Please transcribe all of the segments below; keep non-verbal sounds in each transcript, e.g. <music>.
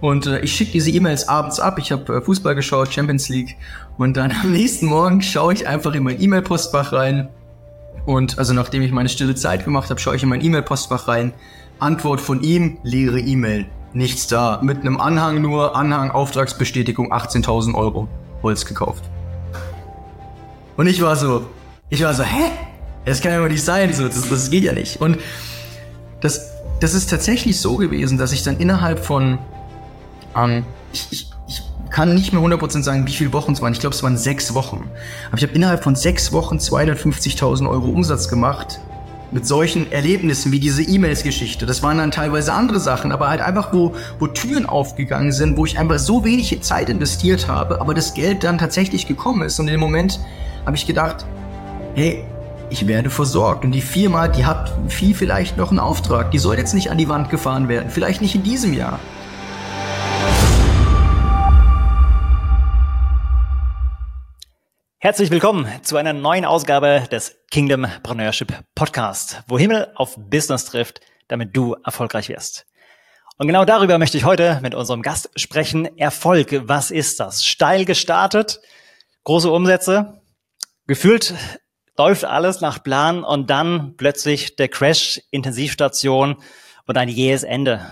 Und äh, ich schicke diese E-Mails abends ab. Ich habe äh, Fußball geschaut, Champions League. Und dann am nächsten Morgen schaue ich einfach in mein E-Mail-Postfach rein. Und also nachdem ich meine stille Zeit gemacht habe, schaue ich in mein E-Mail-Postfach rein. Antwort von ihm, leere E-Mail. Nichts da. Mit einem Anhang nur, Anhang, Auftragsbestätigung, 18.000 Euro. Holz gekauft. Und ich war so, ich war so, hä? Das kann ja wohl nicht sein, so, das, das geht ja nicht. Und das, das ist tatsächlich so gewesen, dass ich dann innerhalb von ähm, ich, ich, ich kann nicht mehr 100% sagen, wie viele Wochen es waren. Ich glaube, es waren sechs Wochen. Aber ich habe innerhalb von sechs Wochen 250.000 Euro Umsatz gemacht mit solchen Erlebnissen wie diese E-Mails-Geschichte. Das waren dann teilweise andere Sachen, aber halt einfach, wo, wo Türen aufgegangen sind, wo ich einfach so wenig Zeit investiert habe, aber das Geld dann tatsächlich gekommen ist. Und in dem Moment habe ich gedacht, hey, ich werde versorgt. Und die Firma, die hat viel vielleicht noch einen Auftrag. Die soll jetzt nicht an die Wand gefahren werden. Vielleicht nicht in diesem Jahr. Herzlich willkommen zu einer neuen Ausgabe des Kingdom Preneurship Podcast, wo Himmel auf Business trifft, damit du erfolgreich wirst. Und genau darüber möchte ich heute mit unserem Gast sprechen. Erfolg, was ist das? Steil gestartet, große Umsätze, gefühlt läuft alles nach Plan und dann plötzlich der Crash, Intensivstation und ein jähes Ende.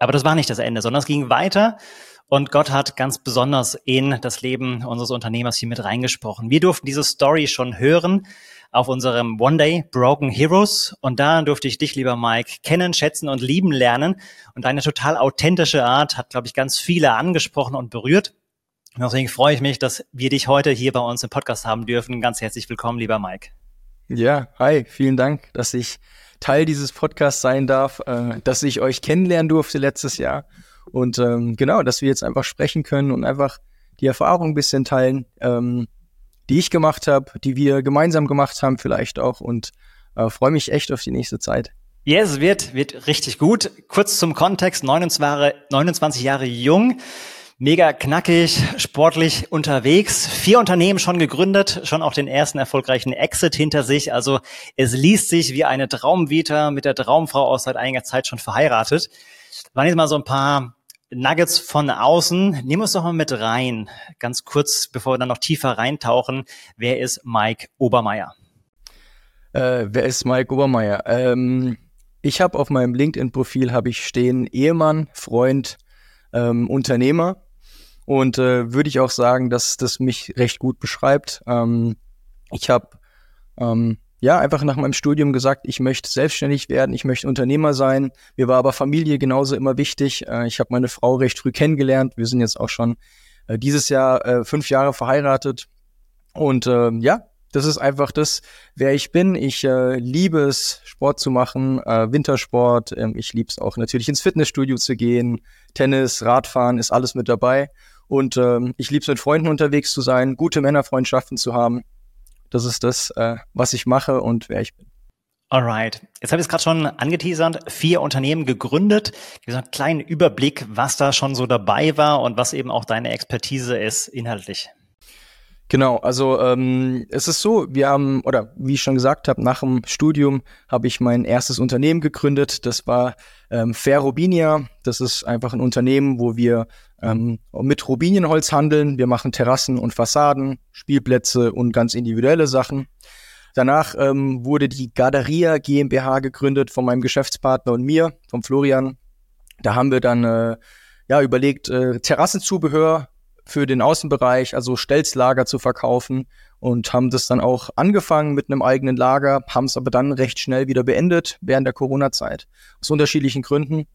Aber das war nicht das Ende, sondern es ging weiter und Gott hat ganz besonders in das Leben unseres Unternehmers hier mit reingesprochen. Wir durften diese Story schon hören auf unserem One Day Broken Heroes. Und da durfte ich dich, lieber Mike, kennen, schätzen und lieben lernen. Und deine total authentische Art hat, glaube ich, ganz viele angesprochen und berührt. Und deswegen freue ich mich, dass wir dich heute hier bei uns im Podcast haben dürfen. Ganz herzlich willkommen, lieber Mike. Ja, hi, vielen Dank, dass ich Teil dieses Podcasts sein darf, äh, dass ich euch kennenlernen durfte letztes Jahr und ähm, genau, dass wir jetzt einfach sprechen können und einfach die Erfahrung ein bisschen teilen, ähm, die ich gemacht habe, die wir gemeinsam gemacht haben vielleicht auch und äh, freue mich echt auf die nächste Zeit. Yes, wird, wird richtig gut. Kurz zum Kontext, 29, 29 Jahre jung, mega knackig, sportlich unterwegs, vier Unternehmen schon gegründet, schon auch den ersten erfolgreichen Exit hinter sich. Also es liest sich wie eine Traumvita mit der Traumfrau aus seit einiger Zeit schon verheiratet. Waren jetzt mal so ein paar Nuggets von außen. Nimm uns doch mal mit rein, ganz kurz, bevor wir dann noch tiefer reintauchen. Wer ist Mike Obermeier? Äh, wer ist Mike Obermeier? Ähm, ich habe auf meinem LinkedIn-Profil habe ich stehen Ehemann, Freund, ähm, Unternehmer und äh, würde ich auch sagen, dass das mich recht gut beschreibt. Ähm, ich habe ähm, ja, einfach nach meinem Studium gesagt, ich möchte selbstständig werden, ich möchte Unternehmer sein. Mir war aber Familie genauso immer wichtig. Äh, ich habe meine Frau recht früh kennengelernt. Wir sind jetzt auch schon äh, dieses Jahr äh, fünf Jahre verheiratet. Und äh, ja, das ist einfach das, wer ich bin. Ich äh, liebe es, Sport zu machen, äh, Wintersport. Ähm, ich liebe es auch natürlich ins Fitnessstudio zu gehen. Tennis, Radfahren ist alles mit dabei. Und ähm, ich liebe es, mit Freunden unterwegs zu sein, gute Männerfreundschaften zu haben. Das ist das, äh, was ich mache und wer ich bin. Alright. Jetzt habe ich es gerade schon angeteasert, vier Unternehmen gegründet. Wie gesagt, einen kleinen Überblick, was da schon so dabei war und was eben auch deine Expertise ist inhaltlich. Genau, also ähm, es ist so, wir haben, oder wie ich schon gesagt habe, nach dem Studium habe ich mein erstes Unternehmen gegründet. Das war ähm, Fair Robinia. Das ist einfach ein Unternehmen, wo wir ähm, mit Robinienholz handeln. Wir machen Terrassen und Fassaden, Spielplätze und ganz individuelle Sachen. Danach ähm, wurde die Garderia GmbH gegründet von meinem Geschäftspartner und mir, vom Florian. Da haben wir dann äh, ja überlegt, äh, Terrassenzubehör für den Außenbereich, also Stelzlager zu verkaufen und haben das dann auch angefangen mit einem eigenen Lager, haben es aber dann recht schnell wieder beendet während der Corona-Zeit. Aus unterschiedlichen Gründen.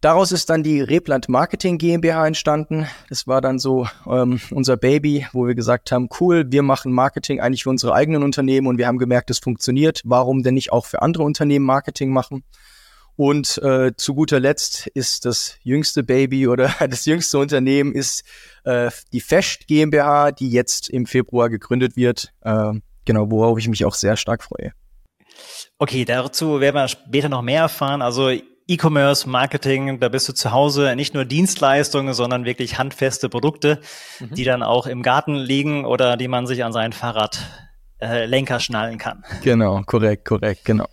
Daraus ist dann die Replant Marketing GmbH entstanden. Das war dann so ähm, unser Baby, wo wir gesagt haben, cool, wir machen Marketing eigentlich für unsere eigenen Unternehmen und wir haben gemerkt, es funktioniert. Warum denn nicht auch für andere Unternehmen Marketing machen? Und äh, zu guter Letzt ist das jüngste Baby oder <laughs> das jüngste Unternehmen ist äh, die Fest GmbH, die jetzt im Februar gegründet wird. Äh, genau, worauf ich mich auch sehr stark freue. Okay, dazu werden wir später noch mehr erfahren. Also E-Commerce, Marketing, da bist du zu Hause nicht nur Dienstleistungen, sondern wirklich handfeste Produkte, mhm. die dann auch im Garten liegen oder die man sich an seinen Fahrradlenker äh, schnallen kann. Genau, korrekt, korrekt, genau.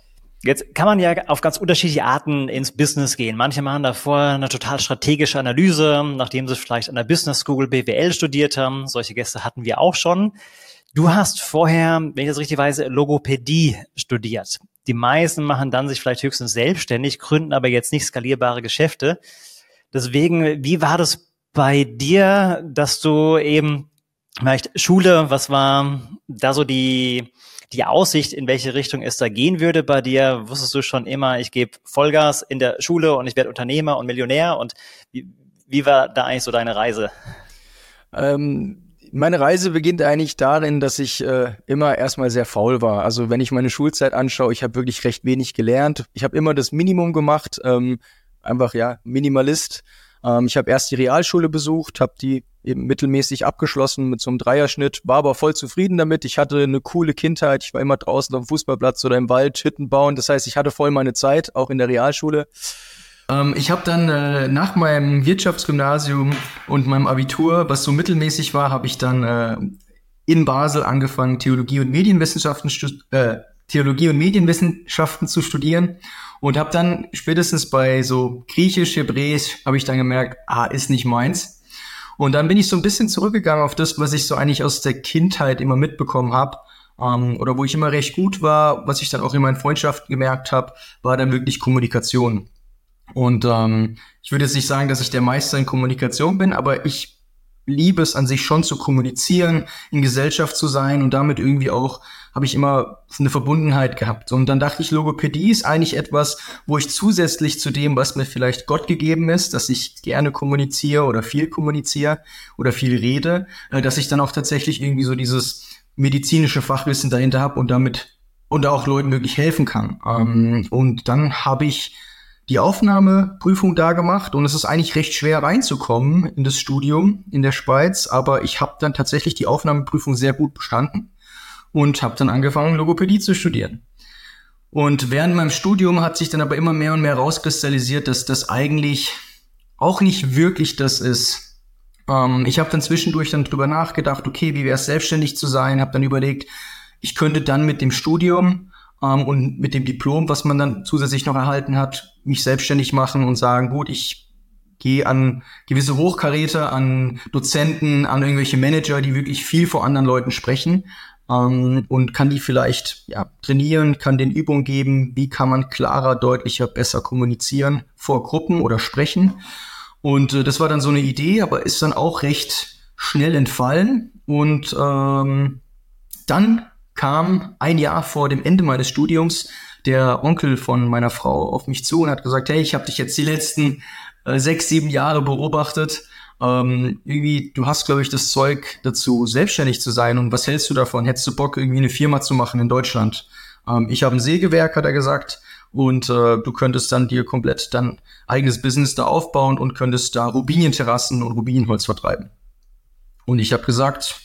Jetzt kann man ja auf ganz unterschiedliche Arten ins Business gehen. Manche machen davor eine total strategische Analyse, nachdem sie vielleicht an der Business School BWL studiert haben. Solche Gäste hatten wir auch schon. Du hast vorher, wenn ich das richtig weiß, Logopädie studiert. Die meisten machen dann sich vielleicht höchstens selbstständig, gründen aber jetzt nicht skalierbare Geschäfte. Deswegen, wie war das bei dir, dass du eben vielleicht Schule, was war da so die, die Aussicht, in welche Richtung es da gehen würde bei dir? Wusstest du schon immer, ich gebe Vollgas in der Schule und ich werde Unternehmer und Millionär? Und wie, wie war da eigentlich so deine Reise? Ähm, meine Reise beginnt eigentlich darin, dass ich äh, immer erstmal sehr faul war. Also wenn ich meine Schulzeit anschaue, ich habe wirklich recht wenig gelernt. Ich habe immer das Minimum gemacht, ähm, einfach ja Minimalist. Ähm, ich habe erst die Realschule besucht, habe die eben mittelmäßig abgeschlossen mit so einem Dreierschnitt, war aber voll zufrieden damit. Ich hatte eine coole Kindheit, ich war immer draußen auf dem Fußballplatz oder im Wald, Hütten bauen. Das heißt, ich hatte voll meine Zeit, auch in der Realschule. Ähm, ich habe dann äh, nach meinem Wirtschaftsgymnasium und meinem Abitur, was so mittelmäßig war, habe ich dann äh, in Basel angefangen, Theologie und Medienwissenschaften, äh, Theologie und Medienwissenschaften zu studieren und habe dann spätestens bei so Griechisch, Hebräisch, habe ich dann gemerkt, ah, ist nicht meins. Und dann bin ich so ein bisschen zurückgegangen auf das, was ich so eigentlich aus der Kindheit immer mitbekommen habe. Ähm, oder wo ich immer recht gut war, was ich dann auch in meinen Freundschaften gemerkt habe, war dann wirklich Kommunikation. Und ähm, ich würde jetzt nicht sagen, dass ich der Meister in Kommunikation bin, aber ich liebe es an sich schon zu kommunizieren, in Gesellschaft zu sein und damit irgendwie auch habe ich immer eine Verbundenheit gehabt. Und dann dachte ich, Logopädie ist eigentlich etwas, wo ich zusätzlich zu dem, was mir vielleicht Gott gegeben ist, dass ich gerne kommuniziere oder viel kommuniziere oder viel rede, äh, dass ich dann auch tatsächlich irgendwie so dieses medizinische Fachwissen dahinter habe und damit und auch Leuten wirklich helfen kann. Ähm, und dann habe ich die Aufnahmeprüfung da gemacht und es ist eigentlich recht schwer reinzukommen in das Studium in der Schweiz, aber ich habe dann tatsächlich die Aufnahmeprüfung sehr gut bestanden und habe dann angefangen, Logopädie zu studieren. Und während meinem Studium hat sich dann aber immer mehr und mehr rauskristallisiert, dass das eigentlich auch nicht wirklich das ist. Ähm, ich habe dann zwischendurch dann drüber nachgedacht, okay, wie wäre es selbstständig zu sein, habe dann überlegt, ich könnte dann mit dem Studium ähm, und mit dem Diplom, was man dann zusätzlich noch erhalten hat, mich selbstständig machen und sagen, gut, ich gehe an gewisse Hochkaräter, an Dozenten, an irgendwelche Manager, die wirklich viel vor anderen Leuten sprechen ähm, und kann die vielleicht ja, trainieren, kann den Übungen geben, wie kann man klarer, deutlicher, besser kommunizieren vor Gruppen oder sprechen. Und äh, das war dann so eine Idee, aber ist dann auch recht schnell entfallen. Und ähm, dann kam ein Jahr vor dem Ende meines Studiums der Onkel von meiner Frau auf mich zu und hat gesagt, hey, ich habe dich jetzt die letzten äh, sechs, sieben Jahre beobachtet. Ähm, irgendwie, du hast, glaube ich, das Zeug dazu, selbstständig zu sein. Und was hältst du davon? Hättest du Bock, irgendwie eine Firma zu machen in Deutschland? Ähm, ich habe ein Sägewerk, hat er gesagt. Und äh, du könntest dann dir komplett dein eigenes Business da aufbauen und könntest da Rubinienterrassen und Rubinienholz vertreiben. Und ich habe gesagt,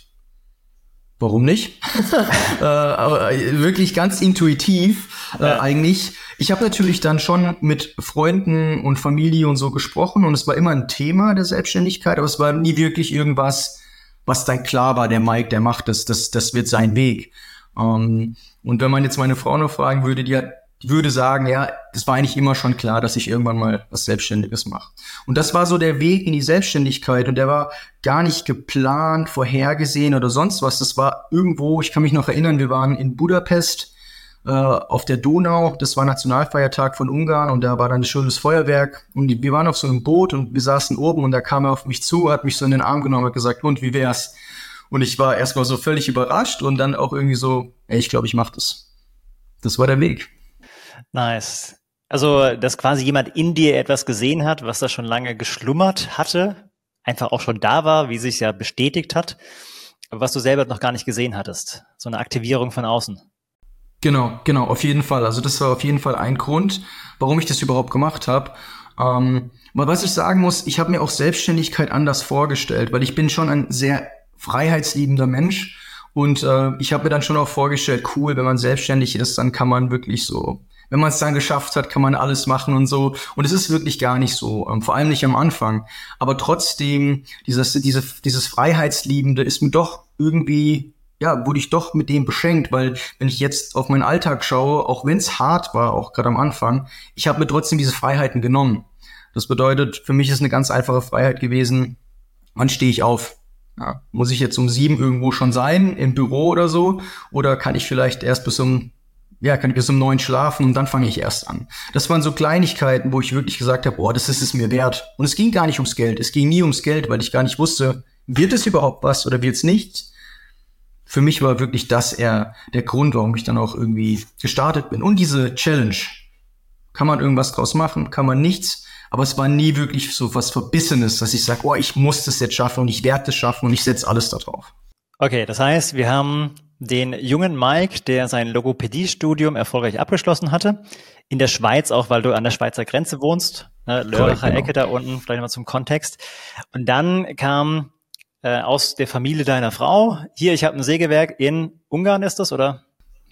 warum nicht? <laughs> äh, aber wirklich ganz intuitiv äh, ja. eigentlich. Ich habe natürlich dann schon mit Freunden und Familie und so gesprochen und es war immer ein Thema der Selbstständigkeit, aber es war nie wirklich irgendwas, was dann klar war, der Mike, der macht das, das, das wird sein Weg. Ähm, und wenn man jetzt meine Frau noch fragen würde, die hat würde sagen, ja, das war eigentlich immer schon klar, dass ich irgendwann mal was Selbstständiges mache. Und das war so der Weg in die Selbstständigkeit und der war gar nicht geplant, vorhergesehen oder sonst was. Das war irgendwo, ich kann mich noch erinnern, wir waren in Budapest äh, auf der Donau, das war Nationalfeiertag von Ungarn und da war dann ein schönes Feuerwerk und wir waren auf so einem Boot und wir saßen oben und da kam er auf mich zu, hat mich so in den Arm genommen und gesagt, und wie wär's? Und ich war erstmal so völlig überrascht und dann auch irgendwie so, ey, ich glaube, ich mach das. Das war der Weg. Nice. Also, dass quasi jemand in dir etwas gesehen hat, was da schon lange geschlummert hatte, einfach auch schon da war, wie sich ja bestätigt hat, aber was du selber noch gar nicht gesehen hattest. So eine Aktivierung von außen. Genau, genau, auf jeden Fall. Also das war auf jeden Fall ein Grund, warum ich das überhaupt gemacht habe. Ähm, was ich sagen muss, ich habe mir auch Selbstständigkeit anders vorgestellt, weil ich bin schon ein sehr freiheitsliebender Mensch und äh, ich habe mir dann schon auch vorgestellt, cool, wenn man selbstständig ist, dann kann man wirklich so wenn man es dann geschafft hat, kann man alles machen und so. Und es ist wirklich gar nicht so, ähm, vor allem nicht am Anfang. Aber trotzdem, dieses, diese, dieses Freiheitsliebende ist mir doch irgendwie ja, wurde ich doch mit dem beschenkt, weil wenn ich jetzt auf meinen Alltag schaue, auch wenn es hart war, auch gerade am Anfang, ich habe mir trotzdem diese Freiheiten genommen. Das bedeutet, für mich ist eine ganz einfache Freiheit gewesen, wann stehe ich auf? Ja, muss ich jetzt um sieben irgendwo schon sein, im Büro oder so? Oder kann ich vielleicht erst bis um, ja, kann ich bis um neun schlafen und dann fange ich erst an? Das waren so Kleinigkeiten, wo ich wirklich gesagt habe, boah, das ist es mir wert. Und es ging gar nicht ums Geld. Es ging nie ums Geld, weil ich gar nicht wusste, wird es überhaupt was oder wird es nicht? Für mich war wirklich das eher der Grund, warum ich dann auch irgendwie gestartet bin. Und diese Challenge. Kann man irgendwas draus machen? Kann man nichts? Aber es war nie wirklich so was Verbissenes, dass ich sage, oh, ich muss das jetzt schaffen und ich werde es schaffen und ich setze alles da drauf. Okay, das heißt, wir haben den jungen Mike, der sein Logopädie-Studium erfolgreich abgeschlossen hatte. In der Schweiz, auch weil du an der Schweizer Grenze wohnst. Ne, Lörracher genau. Ecke da unten, vielleicht mal zum Kontext. Und dann kam äh, aus der Familie deiner Frau. Hier, ich habe ein Sägewerk in Ungarn, ist das, oder?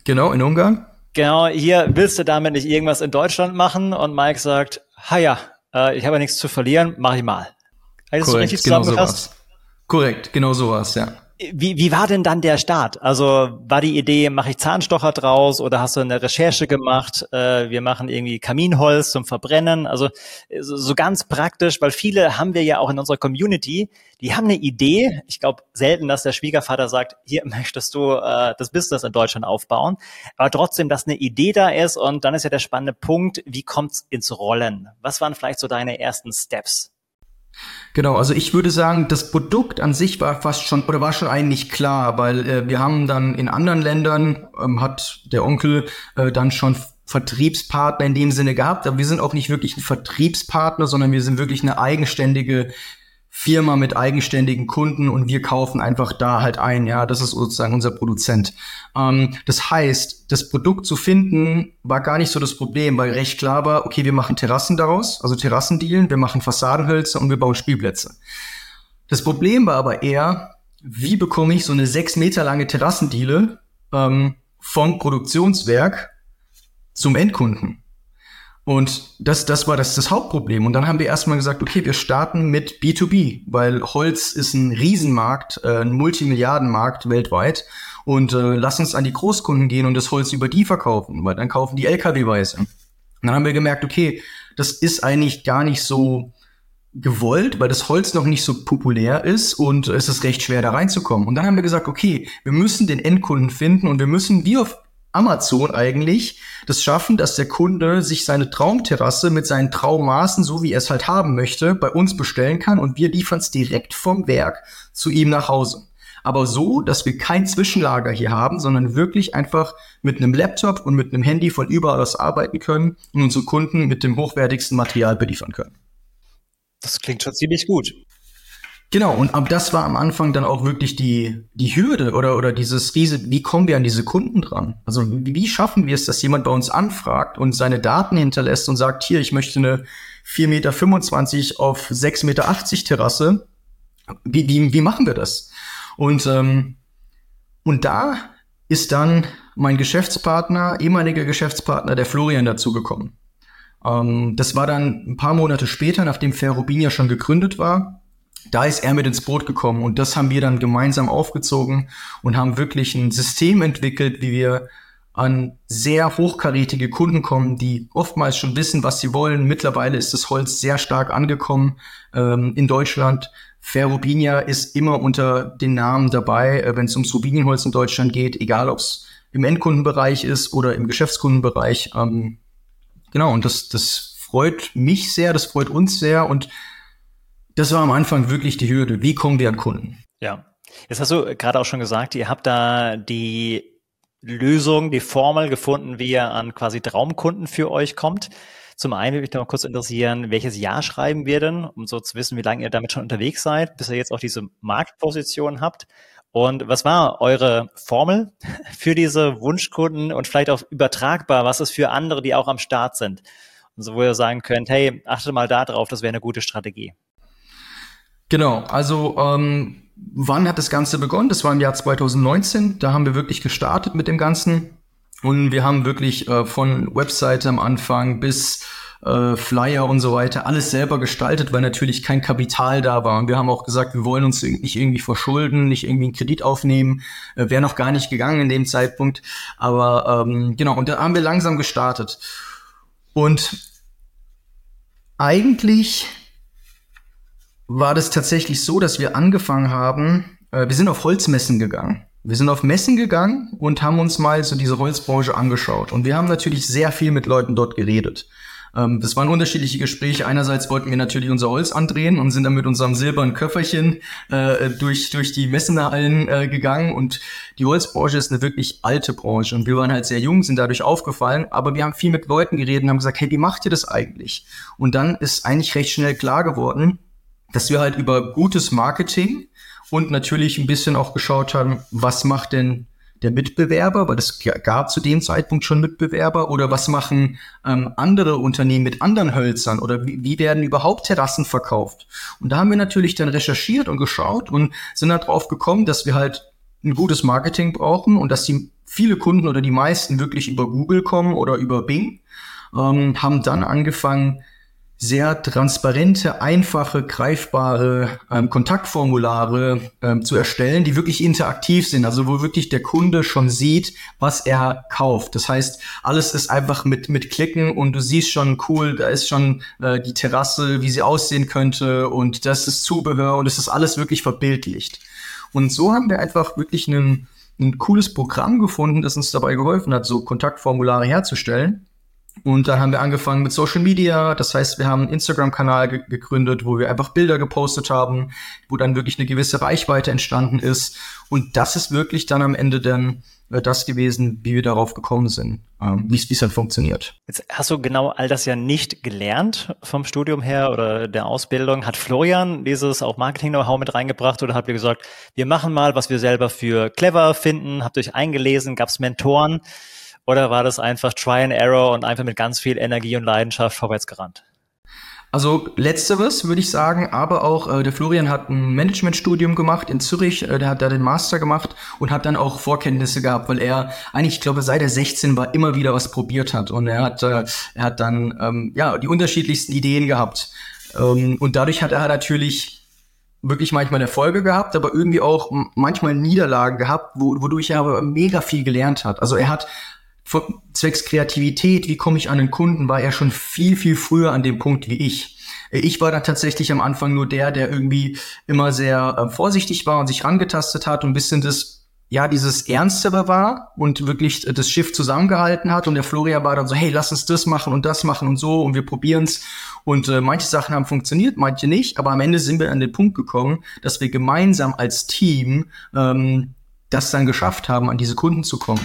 Genau, in Ungarn. Genau, hier willst du damit nicht irgendwas in Deutschland machen? Und Mike sagt, ha ja, äh, ich habe ja nichts zu verlieren, mach ich mal. Hast du richtig genau sowas. Korrekt, genau sowas, ja. Wie, wie war denn dann der Start? Also war die Idee, mache ich Zahnstocher draus oder hast du eine Recherche gemacht? Äh, wir machen irgendwie Kaminholz zum Verbrennen. Also so, so ganz praktisch, weil viele haben wir ja auch in unserer Community, die haben eine Idee. Ich glaube selten, dass der Schwiegervater sagt, hier möchtest du äh, das Business in Deutschland aufbauen. Aber trotzdem, dass eine Idee da ist und dann ist ja der spannende Punkt, wie kommt's ins Rollen? Was waren vielleicht so deine ersten Steps? Genau, also ich würde sagen, das Produkt an sich war fast schon oder war schon eigentlich klar, weil äh, wir haben dann in anderen Ländern ähm, hat der Onkel äh, dann schon Vertriebspartner in dem Sinne gehabt, aber wir sind auch nicht wirklich ein Vertriebspartner, sondern wir sind wirklich eine eigenständige Firma mit eigenständigen Kunden und wir kaufen einfach da halt ein. Ja, das ist sozusagen unser Produzent. Ähm, das heißt, das Produkt zu finden war gar nicht so das Problem, weil recht klar war, okay, wir machen Terrassen daraus, also Terrassendielen, wir machen Fassadenhölzer und wir bauen Spielplätze. Das Problem war aber eher, wie bekomme ich so eine sechs Meter lange Terrassendiele ähm, vom Produktionswerk zum Endkunden? Und das, das war das, das Hauptproblem. Und dann haben wir erstmal gesagt, okay, wir starten mit B2B, weil Holz ist ein Riesenmarkt, äh, ein Multimilliardenmarkt weltweit. Und äh, lass uns an die Großkunden gehen und das Holz über die verkaufen, weil dann kaufen die LKW-Weise. Und dann haben wir gemerkt, okay, das ist eigentlich gar nicht so gewollt, weil das Holz noch nicht so populär ist und es ist recht schwer da reinzukommen. Und dann haben wir gesagt, okay, wir müssen den Endkunden finden und wir müssen wie auf Amazon eigentlich das schaffen, dass der Kunde sich seine Traumterrasse mit seinen Traummaßen, so wie er es halt haben möchte, bei uns bestellen kann und wir liefern es direkt vom Werk zu ihm nach Hause. Aber so, dass wir kein Zwischenlager hier haben, sondern wirklich einfach mit einem Laptop und mit einem Handy von überall aus arbeiten können und unsere Kunden mit dem hochwertigsten Material beliefern können. Das klingt schon ziemlich gut. Genau, und das war am Anfang dann auch wirklich die, die Hürde oder, oder dieses Riese, wie kommen wir an diese Kunden dran? Also wie, wie schaffen wir es, dass jemand bei uns anfragt und seine Daten hinterlässt und sagt, hier, ich möchte eine 4,25 Meter auf 6,80 Meter Terrasse. Wie, wie, wie machen wir das? Und, ähm, und da ist dann mein Geschäftspartner, ehemaliger Geschäftspartner, der Florian, dazugekommen. Ähm, das war dann ein paar Monate später, nachdem Ferrobin ja schon gegründet war da ist er mit ins Boot gekommen und das haben wir dann gemeinsam aufgezogen und haben wirklich ein System entwickelt, wie wir an sehr hochkarätige Kunden kommen, die oftmals schon wissen, was sie wollen. Mittlerweile ist das Holz sehr stark angekommen ähm, in Deutschland. Ferrobinia ist immer unter den Namen dabei, äh, wenn es ums Rubinienholz in Deutschland geht, egal ob es im Endkundenbereich ist oder im Geschäftskundenbereich. Ähm, genau, und das, das freut mich sehr, das freut uns sehr und das war am Anfang wirklich die Hürde. Wie kommen wir an Kunden? Ja. Jetzt hast du gerade auch schon gesagt, ihr habt da die Lösung, die Formel gefunden, wie ihr an quasi Traumkunden für euch kommt. Zum einen würde mich noch kurz interessieren, welches Jahr schreiben wir denn, um so zu wissen, wie lange ihr damit schon unterwegs seid, bis ihr jetzt auch diese Marktposition habt. Und was war eure Formel <laughs> für diese Wunschkunden und vielleicht auch übertragbar, was ist für andere, die auch am Start sind? Und so, wo ihr sagen könnt, hey, achte mal da drauf, das wäre eine gute Strategie. Genau, also ähm, wann hat das Ganze begonnen? Das war im Jahr 2019. Da haben wir wirklich gestartet mit dem Ganzen. Und wir haben wirklich äh, von Webseite am Anfang bis äh, Flyer und so weiter, alles selber gestaltet, weil natürlich kein Kapital da war. Und wir haben auch gesagt, wir wollen uns nicht irgendwie verschulden, nicht irgendwie einen Kredit aufnehmen. Äh, Wäre noch gar nicht gegangen in dem Zeitpunkt. Aber ähm, genau, und da haben wir langsam gestartet. Und eigentlich war das tatsächlich so, dass wir angefangen haben, äh, wir sind auf Holzmessen gegangen. Wir sind auf Messen gegangen und haben uns mal so diese Holzbranche angeschaut. Und wir haben natürlich sehr viel mit Leuten dort geredet. Ähm, das waren unterschiedliche Gespräche. Einerseits wollten wir natürlich unser Holz andrehen und sind dann mit unserem silbernen Köfferchen äh, durch, durch die Messenhallen äh, gegangen. Und die Holzbranche ist eine wirklich alte Branche. Und wir waren halt sehr jung, sind dadurch aufgefallen. Aber wir haben viel mit Leuten geredet und haben gesagt, hey, wie macht ihr das eigentlich? Und dann ist eigentlich recht schnell klar geworden, dass wir halt über gutes Marketing und natürlich ein bisschen auch geschaut haben, was macht denn der Mitbewerber, weil es gab zu dem Zeitpunkt schon Mitbewerber, oder was machen ähm, andere Unternehmen mit anderen Hölzern oder wie, wie werden überhaupt Terrassen verkauft? Und da haben wir natürlich dann recherchiert und geschaut und sind darauf gekommen, dass wir halt ein gutes Marketing brauchen und dass die viele Kunden oder die meisten wirklich über Google kommen oder über Bing, ähm, haben dann angefangen, sehr transparente, einfache, greifbare ähm, Kontaktformulare ähm, zu erstellen, die wirklich interaktiv sind, also wo wirklich der Kunde schon sieht, was er kauft. Das heißt, alles ist einfach mit mit Klicken und du siehst schon cool, da ist schon äh, die Terrasse, wie sie aussehen könnte und das ist Zubehör und es ist alles wirklich verbildlicht. Und so haben wir einfach wirklich einen, ein cooles Programm gefunden, das uns dabei geholfen hat, so Kontaktformulare herzustellen und dann haben wir angefangen mit Social Media. Das heißt, wir haben einen Instagram-Kanal ge gegründet, wo wir einfach Bilder gepostet haben, wo dann wirklich eine gewisse Reichweite entstanden ist. Und das ist wirklich dann am Ende dann äh, das gewesen, wie wir darauf gekommen sind, ähm, wie es dann funktioniert. Jetzt hast du genau all das ja nicht gelernt vom Studium her oder der Ausbildung. Hat Florian dieses auch Marketing-Know-how mit reingebracht oder habt ihr gesagt, wir machen mal, was wir selber für clever finden? Habt ihr euch eingelesen? Gab es Mentoren? Oder war das einfach Try and Error und einfach mit ganz viel Energie und Leidenschaft vorwärts gerannt? Also letzteres würde ich sagen, aber auch äh, der Florian hat ein Managementstudium gemacht in Zürich, äh, der hat da den Master gemacht und hat dann auch Vorkenntnisse gehabt, weil er eigentlich, ich glaube, seit er 16 war, immer wieder was probiert hat und er hat, äh, er hat dann ähm, ja die unterschiedlichsten Ideen gehabt ähm, und dadurch hat er natürlich wirklich manchmal Erfolge gehabt, aber irgendwie auch manchmal Niederlagen gehabt, wo, wodurch er aber mega viel gelernt hat. Also er hat zwecks Kreativität, wie komme ich an den Kunden, war er schon viel, viel früher an dem Punkt wie ich. Ich war da tatsächlich am Anfang nur der, der irgendwie immer sehr äh, vorsichtig war und sich rangetastet hat und ein bisschen das, ja, dieses Ernstere war und wirklich das Schiff zusammengehalten hat. Und der Florian war dann so, hey, lass uns das machen und das machen und so und wir probieren's. Und äh, manche Sachen haben funktioniert, manche nicht. Aber am Ende sind wir an den Punkt gekommen, dass wir gemeinsam als Team ähm, das dann geschafft haben, an diese Kunden zu kommen.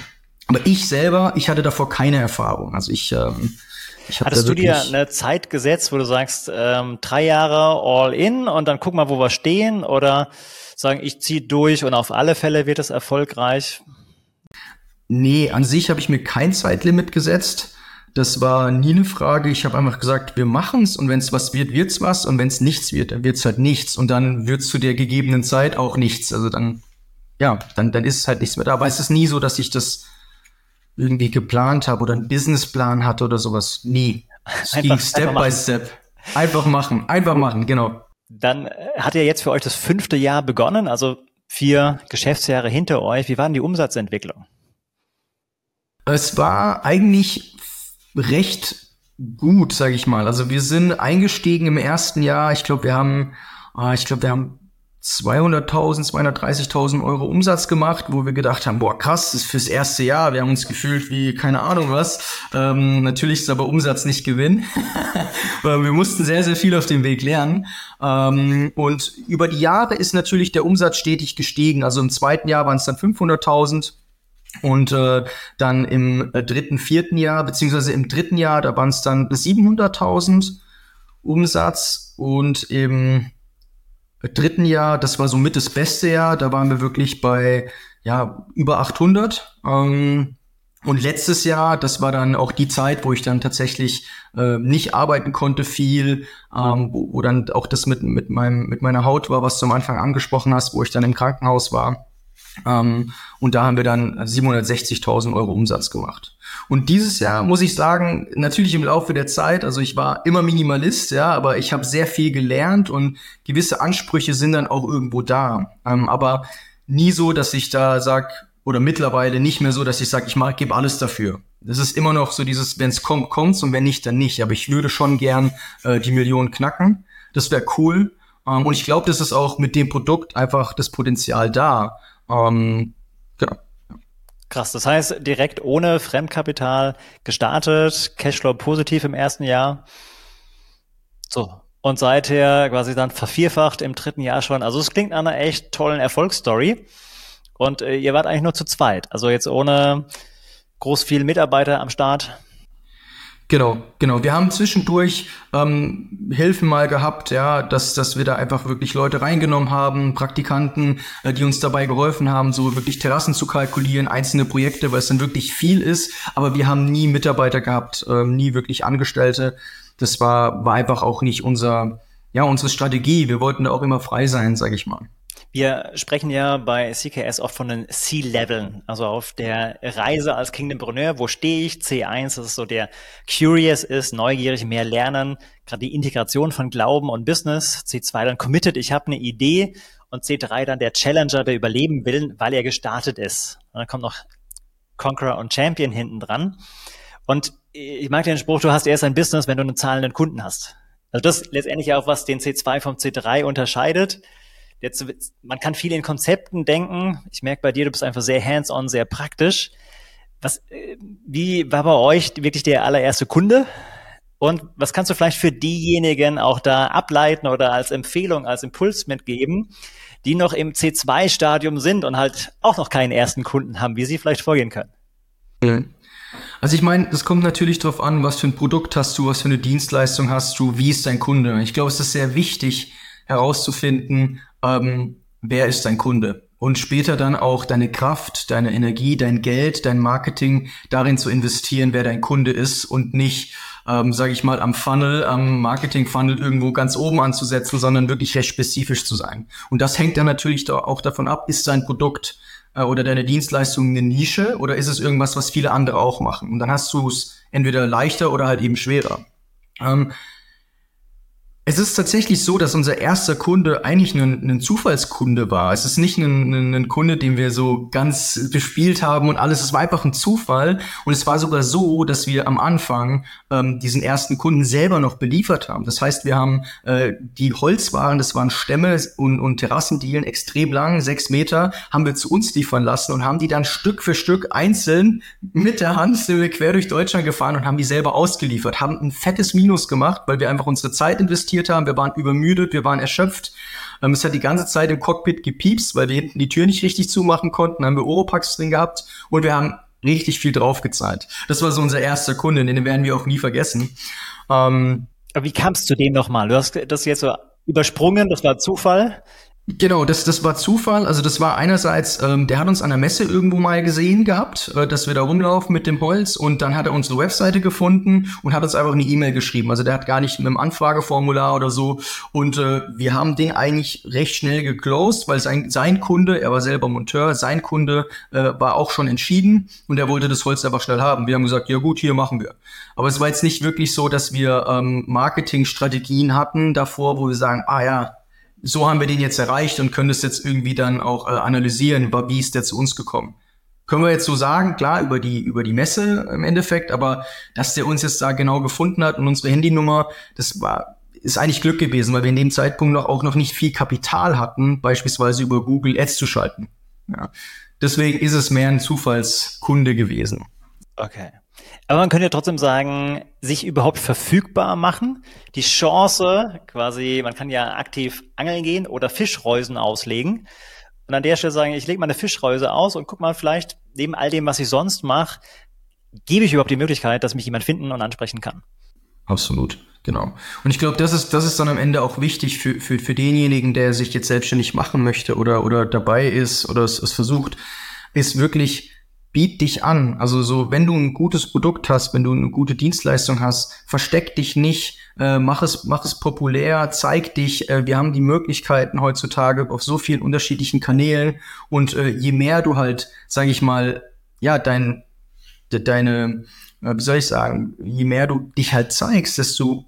Aber ich selber, ich hatte davor keine Erfahrung. Also ich, ähm, ich Hattest du dir eine Zeit gesetzt, wo du sagst, ähm, drei Jahre all in und dann guck mal, wo wir stehen oder sagen, ich ziehe durch und auf alle Fälle wird es erfolgreich? Nee, an sich habe ich mir kein Zeitlimit gesetzt. Das war nie eine Frage. Ich habe einfach gesagt, wir machen's und wenn es was wird, wird's was und wenn es nichts wird, dann wird's halt nichts und dann wird's zu der gegebenen Zeit auch nichts. Also dann, ja, dann, dann ist es halt nichts mehr da. Aber es ist nie so, dass ich das irgendwie geplant habe oder einen Businessplan hatte oder sowas. Nie. Es ging Step by Step. Einfach machen, einfach machen, genau. Dann äh, hat ja jetzt für euch das fünfte Jahr begonnen, also vier Geschäftsjahre hinter euch. Wie war denn die Umsatzentwicklung? Es war eigentlich recht gut, sage ich mal. Also wir sind eingestiegen im ersten Jahr. Ich glaube, wir haben, ah, ich glaube, wir haben 200.000, 230.000 Euro Umsatz gemacht, wo wir gedacht haben, boah, krass, das ist fürs erste Jahr. Wir haben uns gefühlt wie keine Ahnung was. Ähm, natürlich ist aber Umsatz nicht Gewinn. <laughs> wir mussten sehr, sehr viel auf dem Weg lernen. Ähm, und über die Jahre ist natürlich der Umsatz stetig gestiegen. Also im zweiten Jahr waren es dann 500.000. Und äh, dann im äh, dritten, vierten Jahr, beziehungsweise im dritten Jahr, da waren es dann 700.000 Umsatz und im dritten Jahr, das war so mit das beste Jahr, da waren wir wirklich bei ja über 800. Ähm, und letztes Jahr, das war dann auch die Zeit, wo ich dann tatsächlich äh, nicht arbeiten konnte viel, ähm, wo, wo dann auch das mit mit meinem mit meiner Haut war, was du am Anfang angesprochen hast, wo ich dann im Krankenhaus war. Ähm, und da haben wir dann 760.000 Euro Umsatz gemacht. Und dieses Jahr muss ich sagen, natürlich im Laufe der Zeit, also ich war immer Minimalist, ja, aber ich habe sehr viel gelernt und gewisse Ansprüche sind dann auch irgendwo da. Ähm, aber nie so, dass ich da sag oder mittlerweile nicht mehr so, dass ich sage, ich mag, gebe alles dafür. Das ist immer noch so dieses, wenn es kommt, kommt's und wenn nicht, dann nicht. Aber ich würde schon gern äh, die Millionen knacken. Das wäre cool. Ähm, und ich glaube, das ist auch mit dem Produkt einfach das Potenzial da. Ähm, genau. Krass, das heißt direkt ohne Fremdkapital gestartet, Cashflow positiv im ersten Jahr. So. Und seither quasi dann vervierfacht im dritten Jahr schon. Also es klingt nach einer echt tollen Erfolgsstory. Und äh, ihr wart eigentlich nur zu zweit. Also jetzt ohne groß viel Mitarbeiter am Start. Genau, genau. Wir haben zwischendurch ähm, Hilfen mal gehabt, ja, dass, dass wir da einfach wirklich Leute reingenommen haben, Praktikanten, äh, die uns dabei geholfen haben, so wirklich Terrassen zu kalkulieren, einzelne Projekte, weil es dann wirklich viel ist. Aber wir haben nie Mitarbeiter gehabt, ähm, nie wirklich Angestellte. Das war, war einfach auch nicht unser, ja, unsere Strategie. Wir wollten da auch immer frei sein, sage ich mal. Wir sprechen ja bei CKS oft von den C-Leveln, also auf der Reise als Kingdompreneur. Wo stehe ich? C1, das ist so der Curious ist, neugierig, mehr lernen, gerade die Integration von Glauben und Business. C2 dann Committed, ich habe eine Idee. Und C3 dann der Challenger, der überleben will, weil er gestartet ist. Und dann kommt noch Conqueror und Champion hinten dran. Und ich mag den Spruch, du hast erst ein Business, wenn du einen zahlenden Kunden hast. Also das letztendlich auch, was den C2 vom C3 unterscheidet Jetzt, man kann viel in Konzepten denken. Ich merke bei dir, du bist einfach sehr hands-on, sehr praktisch. Was, äh, wie war bei euch wirklich der allererste Kunde? Und was kannst du vielleicht für diejenigen auch da ableiten oder als Empfehlung, als Impuls mitgeben, die noch im C2-Stadium sind und halt auch noch keinen ersten Kunden haben, wie sie vielleicht vorgehen können? Also ich meine, es kommt natürlich darauf an, was für ein Produkt hast du, was für eine Dienstleistung hast du, wie ist dein Kunde. Ich glaube, es ist sehr wichtig herauszufinden, ähm, wer ist dein Kunde? Und später dann auch deine Kraft, deine Energie, dein Geld, dein Marketing darin zu investieren, wer dein Kunde ist und nicht, ähm, sage ich mal, am Funnel, am Marketing-Funnel irgendwo ganz oben anzusetzen, sondern wirklich recht spezifisch zu sein. Und das hängt dann natürlich auch davon ab, ist dein Produkt äh, oder deine Dienstleistung eine Nische oder ist es irgendwas, was viele andere auch machen? Und dann hast du es entweder leichter oder halt eben schwerer. Ähm, es ist tatsächlich so, dass unser erster Kunde eigentlich ein, ein Zufallskunde war. Es ist nicht ein, ein, ein, Kunde, den wir so ganz bespielt haben und alles. Es war einfach ein Zufall. Und es war sogar so, dass wir am Anfang ähm, diesen ersten Kunden selber noch beliefert haben. Das heißt, wir haben äh, die Holzwaren, das waren Stämme und, und Terrassendielen, extrem lang, sechs Meter, haben wir zu uns liefern lassen und haben die dann Stück für Stück einzeln mit der Hand sind wir quer durch Deutschland gefahren und haben die selber ausgeliefert. Haben ein fettes Minus gemacht, weil wir einfach unsere Zeit investiert investiert haben. Wir waren übermüdet, wir waren erschöpft. Ähm, es hat die ganze Zeit im Cockpit gepiepst, weil wir hinten die Tür nicht richtig zumachen konnten. Haben wir Oropax drin gehabt und wir haben richtig viel draufgezahlt. Das war so unser erster Kunde, den werden wir auch nie vergessen. Ähm, Aber wie kam es zu dem nochmal? Du hast das jetzt so übersprungen, das war Zufall. Genau, das, das war Zufall. Also das war einerseits, ähm, der hat uns an der Messe irgendwo mal gesehen gehabt, äh, dass wir da rumlaufen mit dem Holz und dann hat er unsere Webseite gefunden und hat uns einfach eine E-Mail geschrieben. Also der hat gar nicht mit einem Anfrageformular oder so und äh, wir haben den eigentlich recht schnell geclosed, weil sein, sein Kunde, er war selber Monteur, sein Kunde äh, war auch schon entschieden und er wollte das Holz einfach schnell haben. Wir haben gesagt, ja gut, hier machen wir. Aber es war jetzt nicht wirklich so, dass wir ähm, Marketingstrategien hatten davor, wo wir sagen, ah ja, so haben wir den jetzt erreicht und können das jetzt irgendwie dann auch äh, analysieren, wie ist der zu uns gekommen. Können wir jetzt so sagen, klar, über die, über die Messe im Endeffekt, aber dass der uns jetzt da genau gefunden hat und unsere Handynummer, das war, ist eigentlich Glück gewesen, weil wir in dem Zeitpunkt noch auch noch nicht viel Kapital hatten, beispielsweise über Google Ads zu schalten. Ja. Deswegen ist es mehr ein Zufallskunde gewesen. Okay. Aber man könnte ja trotzdem sagen, sich überhaupt verfügbar machen. Die Chance, quasi, man kann ja aktiv angeln gehen oder Fischreusen auslegen. Und an der Stelle sagen, ich lege meine Fischreuse aus und guck mal, vielleicht neben all dem, was ich sonst mache, gebe ich überhaupt die Möglichkeit, dass mich jemand finden und ansprechen kann. Absolut, genau. Und ich glaube, das ist, das ist dann am Ende auch wichtig für, für, für denjenigen, der sich jetzt selbstständig machen möchte oder, oder dabei ist oder es, es versucht, ist wirklich biet dich an. Also so, wenn du ein gutes Produkt hast, wenn du eine gute Dienstleistung hast, versteck dich nicht, äh, mach es, mach es populär, zeig dich. Äh, wir haben die Möglichkeiten heutzutage auf so vielen unterschiedlichen Kanälen und äh, je mehr du halt, sage ich mal, ja, dein, de, deine, äh, wie soll ich sagen, je mehr du dich halt zeigst, desto